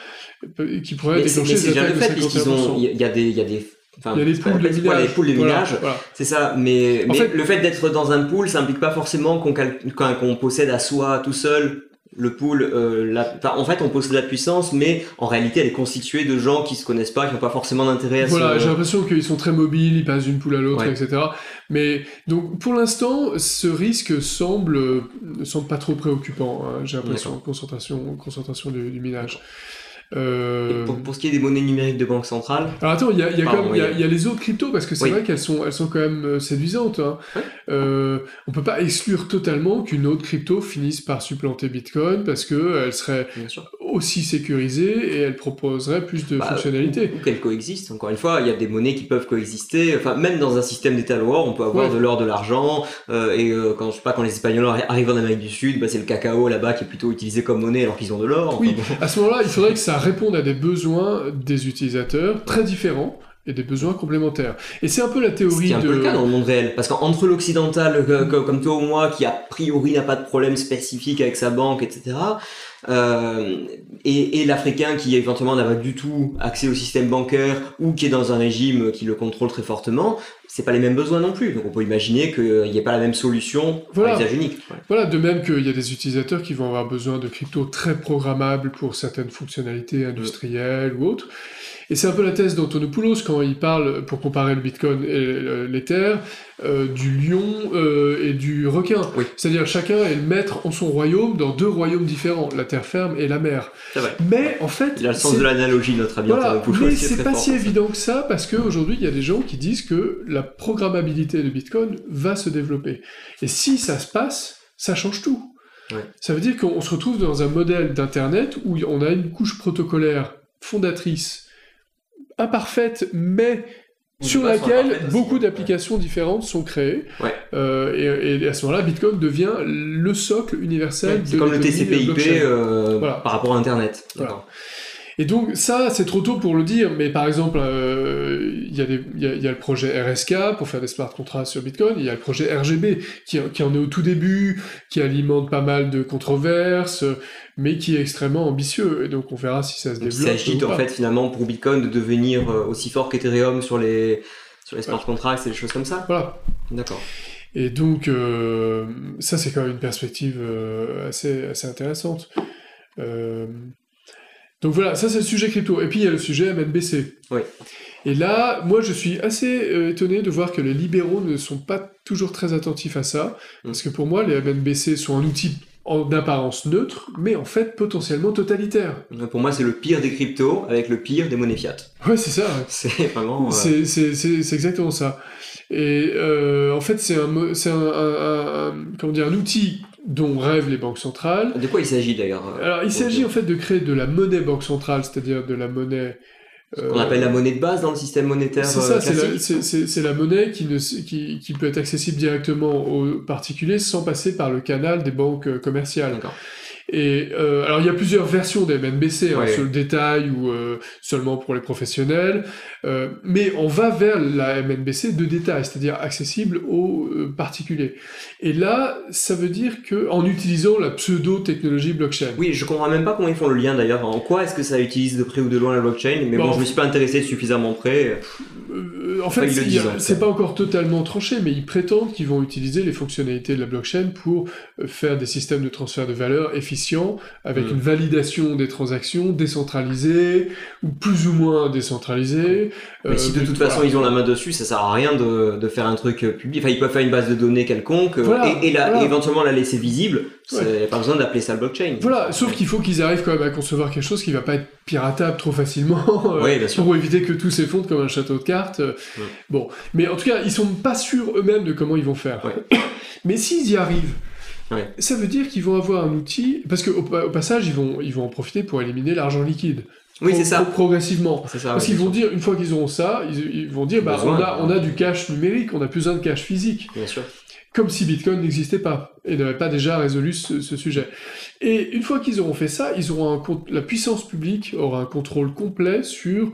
A: euh, qui pourrait déclencher des attaques de
C: fait puisqu'ils ont,
A: 51%.
C: il y y a des, enfin,
A: Il y a les poules de
C: les poules
A: Voilà, voilà.
C: C'est ça, mais,
A: En
C: mais
A: fait-
C: le fait d'être dans un pool, ça implique pas forcément qu'on cal- possède à soi tout seul le pool. euh, la... enfin, en fait, on possède la puissance, mais en réalité, elle est constituée de gens qui se connaissent pas, qui n'ont pas forcément d'intérêt à
A: Voilà, j'ai l'impression qu'ils sont très mobiles, ils passent d'une poule à l'autre,
C: Ouais.
A: etc. Mais donc pour l'instant, ce risque semble euh, semble pas trop préoccupant. hein, j'ai l'impression concentration concentration du, du minage. Euh,
C: Pour, pour ce qui est des monnaies numériques de banque centrale,
A: Alors attends, il y a,
C: oui.
A: les autres cryptos parce que c'est
C: Oui.
A: vrai qu'elles sont elles sont quand même euh, séduisantes. Hein.
C: Ouais.
A: Euh, on peut pas exclure totalement qu'une autre crypto finisse par supplanter Bitcoin parce que elle serait aussi sécurisée et elle proposerait plus de
C: Bah,
A: fonctionnalités.
C: ou qu'elles coexistent. Encore une fois, il y a des monnaies qui peuvent coexister. Enfin, même dans un système d'état loi, on peut avoir
A: Ouais.
C: de l'or, de l'argent. euh, et euh, quand je sais pas, quand les Espagnols arri- arrivent en Amérique du Sud, bah, c'est le cacao là-bas qui est plutôt utilisé comme monnaie alors qu'ils ont de l'or. Enfin,
A: Oui,
C: bon.
A: à ce moment-là, il faudrait que ça réponde à des besoins des utilisateurs très différents et des besoins complémentaires. Et c'est un peu la théorie
C: qui est un
A: de...
C: peu le cas dans le monde réel. Parce qu'entre l'occidental, co- comme toi ou moi, qui a priori n'a pas de problème spécifique avec sa banque, etc., euh, et, et l'Africain qui éventuellement n'a pas du tout accès au système bancaire ou qui est dans un régime qui le contrôle très fortement, c'est pas les mêmes besoins non plus. Donc on peut imaginer qu'il n'y ait pas la même solution
A: Voilà.
C: à usage unique. Ouais.
A: Voilà, de même qu'il y a des utilisateurs qui vont avoir besoin de crypto très programmables pour certaines fonctionnalités industrielles ou autres. Et c'est un peu la thèse d'Antonopoulos quand il parle, pour comparer le Bitcoin et le- l'Ether, euh, du lion euh, et du requin.
C: Oui.
A: C'est-à-dire chacun est le maître en son royaume dans deux royaumes différents, la terre ferme et la mer. Mais en fait,
C: Il a le sens de l'analogie, notre ami
A: Voilà,
C: Antonopoulos,
A: mais c'est pas si évident que ça parce qu'aujourd'hui il y a des gens qui disent que la programmabilité de Bitcoin va se développer. Et si ça se passe, ça change tout.
C: Ouais.
A: Ça veut dire qu'on se retrouve dans un modèle d'Internet où on a une couche protocolaire fondatrice, imparfaite, mais sur laquelle beaucoup
C: ouais.
A: d'applications différentes sont créées.
C: Ouais.
A: Euh, et, et à ce moment-là, Bitcoin devient le socle universel
C: C'est
A: de
C: comme le TCP/IP euh,
A: Voilà.
C: par rapport à Internet.
A: Voilà. Et donc ça, c'est trop tôt pour le dire, mais par exemple, euh, il y, a des- il y, a, il y a le projet RSK pour faire des smart contracts sur Bitcoin, il y a le projet RGB qui, qui en est au tout début, qui alimente pas mal de controverses, mais qui est extrêmement ambitieux, et donc on verra si ça se
C: Donc il
A: développe.
C: s'agit en fait finalement pour Bitcoin de devenir euh, aussi fort qu'Ethereum sur les sur les smart contracts et des choses comme ça.
A: Voilà.
C: D'accord.
A: Et donc, euh, ça, c'est quand même une perspective euh, assez, assez intéressante. Euh, donc voilà, ça, c'est le sujet crypto. Et puis, il y a le sujet MNBC.
C: Oui.
A: Et là, moi, je suis assez euh, étonné de voir que les libéraux ne sont pas toujours très attentifs à ça.
C: Mm.
A: Parce que pour moi, les MNBC sont un outil en d'apparence neutre, mais en fait potentiellement totalitaire.
C: Pour moi, c'est le pire des cryptos avec le pire des monnaies fiat.
A: Ouais, c'est ça. [LAUGHS]
C: C'est vraiment. euh,
A: C'est- exactement ça. Et euh, en fait, c'est un, un, un- un- comment dire, un outil dont rêvent les banques centrales.
C: De quoi il s'agit d'ailleurs euh,
A: Alors, il s'agit en fait de créer de la monnaie banque centrale, c'est-à-dire de la monnaie. Euh,
C: On appelle la monnaie de base dans le système monétaire
A: C'est
C: euh,
A: ça, c'est la,
C: classique.
A: c'est- la monnaie qui, ne, s- qui, qui peut être accessible directement aux particuliers sans passer par le canal des banques euh, commerciales. Et euh, alors il y a plusieurs versions des MNBC, hein,
C: Ouais.
A: sur le détail ou euh, seulement pour les professionnels, euh, mais on va vers la MNBC de détail, c'est-à-dire accessible aux euh, particuliers. Et là, ça veut dire que en utilisant la pseudo-technologie blockchain.
C: Oui, je comprends même pas comment ils font le lien d'ailleurs. En quoi est-ce que ça utilise de près ou de loin la blockchain? Mais bon,
A: Bon,
C: je me suis pas intéressé suffisamment près.
A: Euh, en fait, c'est- pas encore totalement tranché, mais ils prétendent qu'ils vont utiliser les fonctionnalités de la blockchain pour euh, faire des systèmes de transfert de valeur efficients, avec
C: Mm.
A: une validation des transactions décentralisées, ou plus ou moins décentralisées.
C: Mais
A: Euh,
C: si de
A: mais
C: toute
A: voilà.
C: façon ils ont la main dessus, ça sert à rien de, de faire un truc euh, public. Enfin, ils peuvent faire une base de données quelconque euh,
A: Voilà,
C: et, et la-
A: voilà.
C: et éventuellement la laisser visible. Il
A: Ouais.
C: n'y a pas besoin d'appeler ça blockchain.
A: Voilà, sauf qu'il faut qu'ils arrivent quand même à concevoir quelque chose qui va pas être piratable trop facilement, [LAUGHS] euh,
C: Oui, bien sûr.
A: pour éviter que tout s'effondre comme un château de cartes.
C: Ouais.
A: Bon, mais en tout cas, ils sont pas sûrs eux-mêmes de comment ils vont faire.
C: Ouais. [COUGHS]
A: Mais s'ils y arrivent,
C: Ouais.
A: ça veut dire qu'ils vont avoir un outil, parce qu'au au passage, ils vont, ils vont en profiter pour éliminer l'argent liquide.
C: Oui, c'est ça.
A: pro- progressivement.
C: Ça.
A: Parce qu'ils vont dire, une fois qu'ils auront ça, ils, ils vont dire, bah, on, a, on a du cash numérique, on a plus besoin de cash physique.
C: Bien sûr.
A: Comme si Bitcoin n'existait pas et n'avait pas déjà résolu ce, ce sujet. Et une fois qu'ils auront fait ça, ils auront un la puissance publique aura un contrôle complet sur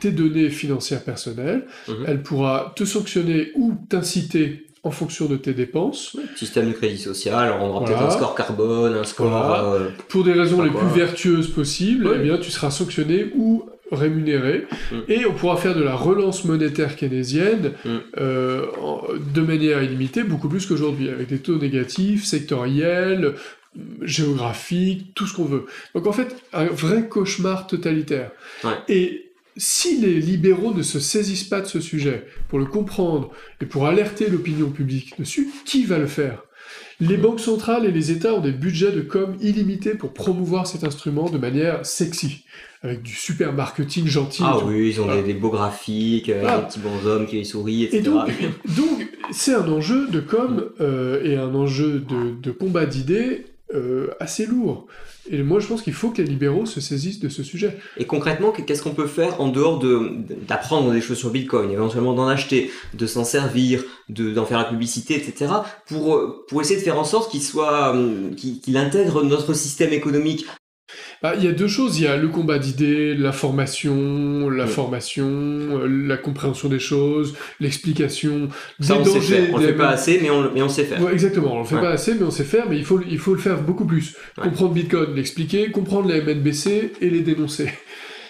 A: tes données financières personnelles.
C: Mhm.
A: Elle pourra te sanctionner ou t'inciter en fonction de tes dépenses.
C: Système de crédit social, on aura
A: Voilà.
C: peut-être un score carbone, un score.
A: Voilà.
C: euh,
A: Pour des raisons les
C: quoi.
A: plus vertueuses possibles, eh bien, tu seras sanctionné ou rémunéré.
C: Mm.
A: Et on pourra faire de la relance monétaire keynésienne
C: Mm.
A: euh, de manière illimitée, beaucoup plus qu'aujourd'hui, avec des taux négatifs, sectoriels, géographiques, tout ce qu'on veut. Donc en fait, un vrai cauchemar totalitaire.
C: Ouais.
A: Et si les libéraux ne se saisissent pas de ce sujet pour le comprendre et pour alerter l'opinion publique dessus, qui va le faire? Les banques centrales et les États ont des budgets de com illimités pour promouvoir cet instrument de manière sexy, avec du super marketing gentil.
C: Ah oui, ils ont
A: Voilà.
C: des, des beaux graphiques, euh, des petits bonshommes qui les sourient, etc.
A: Et [LAUGHS] donc, c'est un enjeu de com euh, et un enjeu de, de combat d'idées euh, assez lourd. Et moi, je pense qu'il faut que les libéraux se saisissent de ce sujet.
C: Et concrètement, qu'est-ce qu'on peut faire en dehors de d'apprendre des choses sur Bitcoin, éventuellement d'en acheter, de s'en servir, de d'en faire la publicité, etc. pour euh, pour essayer de faire en sorte qu'il soit hum, qu'il qu'il intègre notre système économique.
A: Bah, Il y a deux choses. Il y a le combat d'idées, la
C: Ouais.
A: formation, euh, la compréhension des choses, l'explication,
C: Ça,
A: des
C: on sait
A: dangers.
C: faire. On le fait pas assez, mais on, mais on sait faire.
A: Ouais, exactement, on le fait
C: Ouais.
A: pas assez, mais on sait faire, mais il faut, il faut le faire beaucoup plus. Comprendre Bitcoin, l'expliquer, comprendre les MNBC et les dénoncer.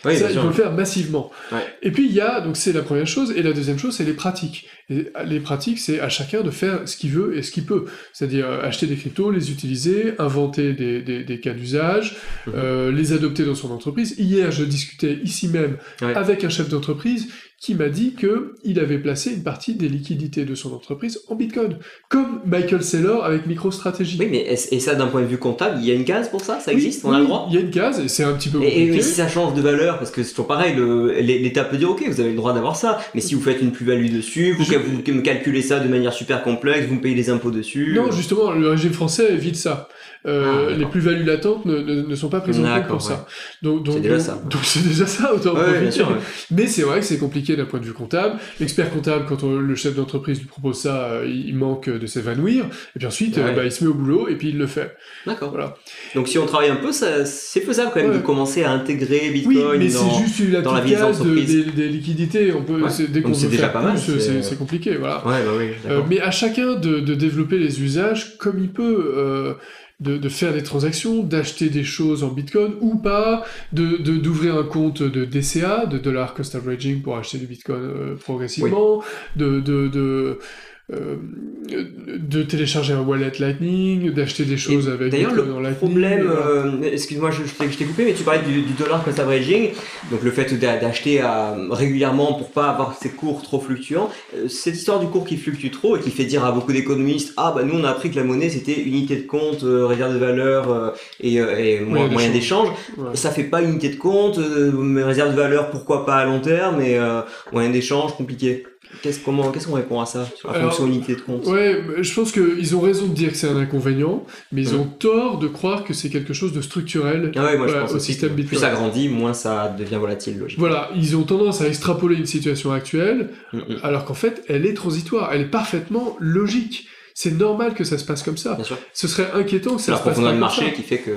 C: Oui,
A: ça, il faut le faire massivement.
C: Ouais.
A: Et puis il y a, donc c'est la première chose, et la deuxième chose, c'est les pratiques. Et les pratiques, c'est à chacun de faire ce qu'il veut et ce qu'il peut. C'est-à-dire euh, acheter des cryptos, les utiliser, inventer des, des- des cas d'usage,
C: Mhm.
A: euh, les adopter dans son entreprise. Hier, je discutais ici même
C: Ouais.
A: avec un chef d'entreprise qui m'a dit que il avait placé une partie des liquidités de son entreprise en Bitcoin, comme Michael Saylor avec MicroStrategy.
C: Oui, mais et ça, d'un point de vue comptable, il y a une case pour ça? Ça
A: Oui,
C: existe On a le droit?
A: Il y a une case, et c'est un petit peu
C: et, et-
A: compliqué.
C: mais si ça change de valeur, parce que c'est toujours pareil, l'État peut dire ok, vous avez le droit d'avoir ça, mais si vous faites une plus-value dessus, vous,
A: Je-
C: vous me calculez ça de manière super complexe, vous me payez les impôts dessus.
A: Non, justement, le régime français évite ça. Euh,
C: Ah,
A: les plus-values latentes ne, ne- ne sont pas prises en compte pour ça. Donc, donc,
C: C'est déjà ça.
A: Donc c'est déjà ça, autant
C: Ouais,
A: profiter.
C: sûr. ouais.
A: Mais c'est vrai que c'est compliqué d'un point de vue comptable. L'expert comptable, quand on- le chef d'entreprise lui propose ça, euh, il manque de s'évanouir. Et puis ensuite, euh, bah, il se met au boulot et puis il le fait.
C: D'accord.
A: Voilà.
C: Donc si on travaille un peu, ça- c'est faisable quand même de commencer à intégrer
A: Oui,
C: Bitcoin
A: mais
C: dans...
A: c'est juste la
C: dans la vie des
A: des, des liquidités. On peut, c'est- dès qu'on
C: c'est
A: veut
C: déjà
A: faire
C: pas mal,
A: plus,
C: c'est-
A: compliqué. Voilà.
C: Ouais, bah oui,
A: Euh, mais à chacun de, de développer les usages comme il peut, euh, de, de faire des transactions, d'acheter des choses en Bitcoin ou pas, de de- d'ouvrir un compte de DCA, de Dollar Cost Averaging, pour acheter du Bitcoin euh, progressivement, de, de, de, euh, de télécharger un wallet Lightning, d'acheter des choses
C: Et
A: avec
C: D'ailleurs, le
A: Lightning.
C: problème, euh, excuse-moi, je, je t'ai- coupé, mais tu parlais du, du dollar cost averaging, donc le fait d'a- d'acheter euh, régulièrement pour pas avoir ces cours trop fluctuants. Euh, cette histoire du cours qui fluctue trop et qui fait dire à beaucoup d'économistes, ah bah nous on a appris que la monnaie c'était unité de compte, euh, réserve de valeur euh, et, euh, et mo-
A: Moyen
C: moyen d'échange.
A: Ouais.
C: Ça fait pas unité de compte, euh, mais réserve de valeur pourquoi pas à long terme, mais euh, moyen d'échange compliqué. Qu'est-ce qu'on répond à ça sur la
A: Alors,
C: fonction unité de compte
A: Ouais, je pense qu'ils ont raison de dire que c'est un inconvénient, mais ils
C: Mm.
A: ont tort de croire que c'est quelque chose de structurel
C: Ah ouais, moi je pense
A: au système Bitcoin.
C: plus ça grandit, moins ça devient volatile logique.
A: Voilà, ils ont tendance à extrapoler une situation actuelle,
C: Mm, mm.
A: alors qu'en fait, elle est transitoire, elle est parfaitement logique. C'est normal que ça se passe comme ça.
C: Bien sûr.
A: Ce serait inquiétant que ça
C: la
A: se passe
C: profondeur
A: comme
C: de marché
A: ça.
C: qui fait que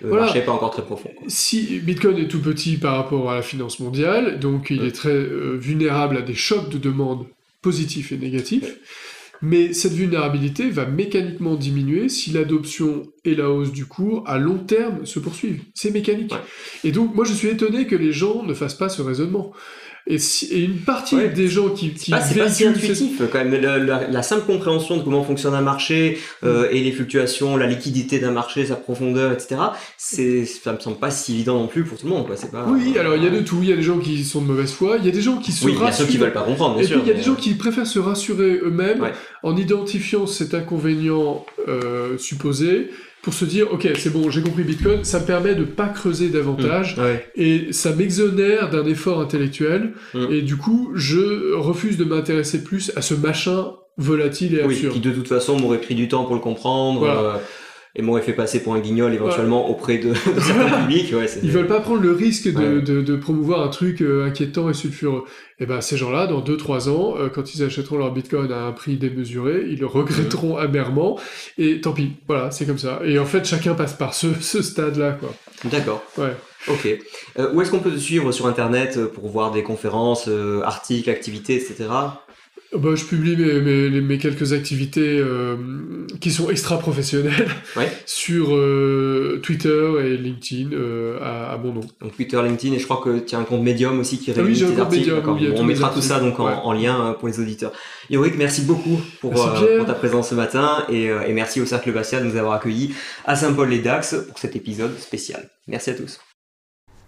C: le
A: Voilà.
C: marché n'est pas encore très profond. quoi.
A: Si Bitcoin est tout petit par rapport à la finance mondiale, donc il
C: Ouais.
A: est très euh, vulnérable à des chocs de demande positifs et négatifs, mais cette vulnérabilité va mécaniquement diminuer si l'adoption et la hausse du cours à long terme se poursuivent. C'est mécanique.
C: Ouais.
A: Et donc moi je suis étonné que les gens ne fassent pas ce raisonnement. Et, si- et une partie
C: Ouais.
A: des gens qui, qui
C: Ah, c'est pas si
A: cette-
C: intuitif quand même. La, la- la simple compréhension de comment fonctionne un marché euh, et les fluctuations, la liquidité d'un marché, sa profondeur, etc. C'est, ça me semble pas si évident non plus pour tout le monde. Quoi. C'est pas.
A: Oui, alors il y a de tout. Il y a des gens qui sont de mauvaise foi, il y a des gens qui se
C: Oui, il y a ceux qui
A: rassurent.
C: veulent pas comprendre, bien
A: Et
C: sûr.
A: puis il y a des gens qui préfèrent se rassurer eux-mêmes
C: Ouais.
A: en identifiant cet inconvénient euh, supposé pour se dire ok c'est bon j'ai compris Bitcoin ça me permet de pas creuser davantage
C: Ouais.
A: et ça m'exonère d'un effort intellectuel
C: Mm.
A: et du coup je refuse de m'intéresser plus à ce machin volatile et
C: Oui,
A: absurde.
C: qui de toute façon m'aurait pris du temps pour le comprendre.
A: Voilà.
C: euh, et m'aurait fait passer pour un guignol éventuellement auprès de, de certains [LAUGHS] publics. Ouais,
A: Ils veulent pas prendre le risque de,
C: Ouais.
A: de, de promouvoir un truc euh, inquiétant et sulfureux. Et ben ces gens-là, dans 2-3 ans, euh, quand ils achèteront leur bitcoin à un prix démesuré, ils le regretteront amèrement. Et tant pis, voilà, c'est comme ça. Et en fait, chacun passe par ce, ce stade-là, quoi.
C: D'accord.
A: Ouais.
C: Ok. Euh, où est-ce qu'on peut te suivre sur Internet pour voir des conférences, articles, activités, etc.
A: Bah, je publie mes, mes, mes quelques activités euh, qui sont extra-professionnelles [LAUGHS]
C: Ouais.
A: sur euh, Twitter et LinkedIn euh, à, à mon nom.
C: Donc Twitter, LinkedIn, et je crois que tu as un compte Medium aussi qui
A: Ah oui,
C: réunit
A: j'ai un
C: tes articles.
A: Medium tous
C: on mettra tout ça donc en,
A: Ouais.
C: en lien euh, pour les auditeurs. Yorick, merci beaucoup pour,
A: Merci,
C: euh, pour ta présence ce matin et, euh, et merci au Cercle Bastia de nous avoir accueillis à Saint-Paul-les-Dax pour cet épisode spécial. Merci à tous.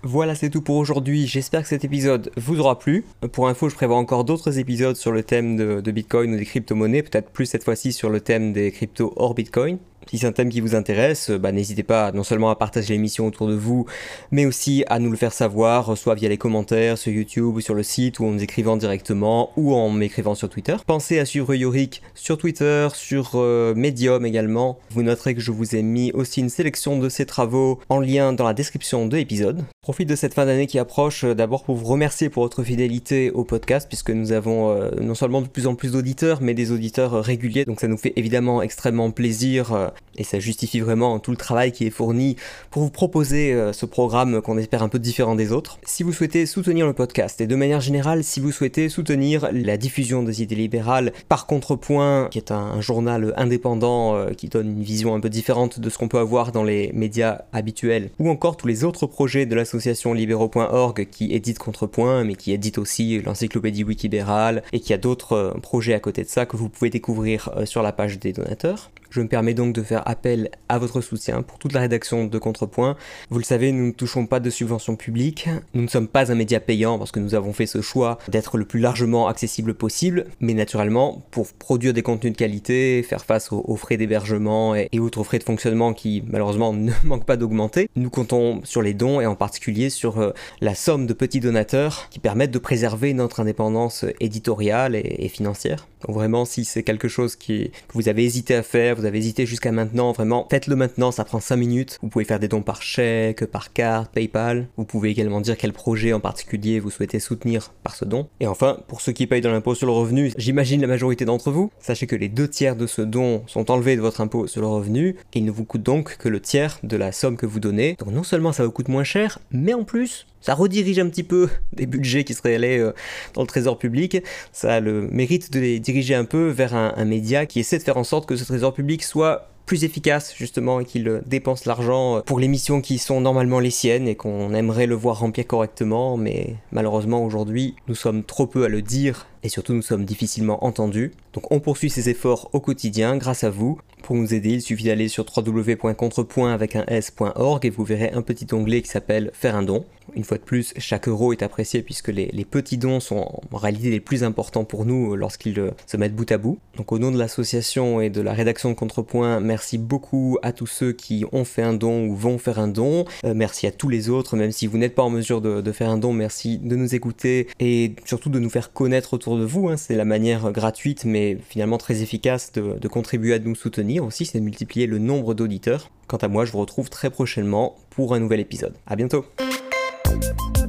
C: Voilà, c'est tout pour aujourd'hui. J'espère que cet épisode vous aura plu. Pour info, je prévois encore d'autres épisodes sur le thème de, Bitcoin ou des crypto-monnaies, peut-être plus cette fois-ci sur le thème des cryptos hors Bitcoin. Si c'est un thème qui vous intéresse, bah, n'hésitez pas non seulement à partager l'émission autour de vous, mais aussi à nous le faire savoir, soit via les commentaires sur YouTube ou sur le site, ou en nous écrivant directement, ou en m'écrivant sur Twitter. Pensez à suivre Yorick sur Twitter, sur euh, Medium également. Vous noterez que je vous ai mis aussi une sélection de ses travaux en lien dans la description de l'épisode. Profite de cette fin d'année qui approche euh, d'abord pour vous remercier pour votre fidélité au podcast, puisque nous avons euh, non seulement de plus en plus d'auditeurs, mais des auditeurs euh, réguliers, donc ça nous fait évidemment extrêmement plaisir euh, et ça justifie vraiment tout le travail qui est fourni pour vous proposer euh, ce programme qu'on espère un peu différent des autres. Si vous souhaitez soutenir le podcast et de manière générale, si vous souhaitez soutenir la diffusion des idées libérales par Contrepoint, qui est un, journal indépendant euh, qui donne une vision un peu différente de ce qu'on peut avoir dans les médias habituels, ou encore tous les autres projets de l'association libéraux.org qui édite Contrepoint, mais qui édite aussi l'encyclopédie Wikibérale et qui a d'autres euh, projets à côté de ça que vous pouvez découvrir sur la page des donateurs. Je me permets donc de faire appel à votre soutien pour toute la rédaction de Contrepoint. Vous le savez, nous ne touchons pas de subventions publiques, nous ne sommes pas un média payant parce que nous avons fait ce choix d'être le plus largement accessible possible, mais naturellement, pour produire des contenus de qualité, faire face aux, frais d'hébergement et, autres frais de fonctionnement qui malheureusement [LAUGHS] ne manquent pas d'augmenter, nous comptons sur les dons et en particulier sur euh, la somme de petits donateurs qui permettent de préserver notre indépendance éditoriale et, et financière. Donc vraiment, si c'est quelque chose qui, que vous avez hésité à faire, vous avez hésité jusqu'à maintenant, vraiment, faites-le maintenant, ça prend 5 minutes. Vous pouvez faire des dons par chèque, par carte, PayPal. Vous pouvez également dire quel projet en particulier vous souhaitez soutenir par ce don. Et enfin, pour ceux qui payent de l'impôt sur le revenu, j'imagine la majorité d'entre vous, sachez que les deux tiers de ce don sont enlevés de votre impôt sur le revenu, et il ne vous coûte donc que le tiers de la somme que vous donnez. Donc non seulement ça vous coûte moins cher, mais en plus, ça redirige un petit peu [LAUGHS] des budgets qui seraient allés euh, dans le trésor public. Ça a le mérite de les diriger un peu vers un, média qui essaie de faire en sorte que ce trésor public soit plus efficace justement et qu'il euh, dépense l'argent euh, pour les missions qui sont normalement les siennes et qu'on aimerait le voir remplir correctement mais malheureusement aujourd'hui nous sommes trop peu à le dire et surtout nous sommes difficilement entendus. Donc on poursuit ces efforts au quotidien grâce à vous. Pour nous aider, il suffit d'aller sur www.contrepoint avec un s.org et vous verrez un petit onglet qui s'appelle Faire un don. Une fois de plus, chaque euro est apprécié puisque les, petits dons sont en réalité les plus importants pour nous lorsqu'ils euh, se mettent bout à bout. Donc au nom de l'association et de la rédaction de Contrepoint, merci beaucoup à tous ceux qui ont fait un don ou vont faire un don. Euh, merci à tous les autres, même si vous n'êtes pas en mesure de, faire un don, merci de nous écouter et surtout de nous faire connaître autour de vous. hein. C'est la manière gratuite mais finalement très efficace de, de contribuer à nous soutenir aussi, c'est de multiplier le nombre d'auditeurs. Quant à moi, je vous retrouve très prochainement pour un nouvel épisode. À bientôt. Bye.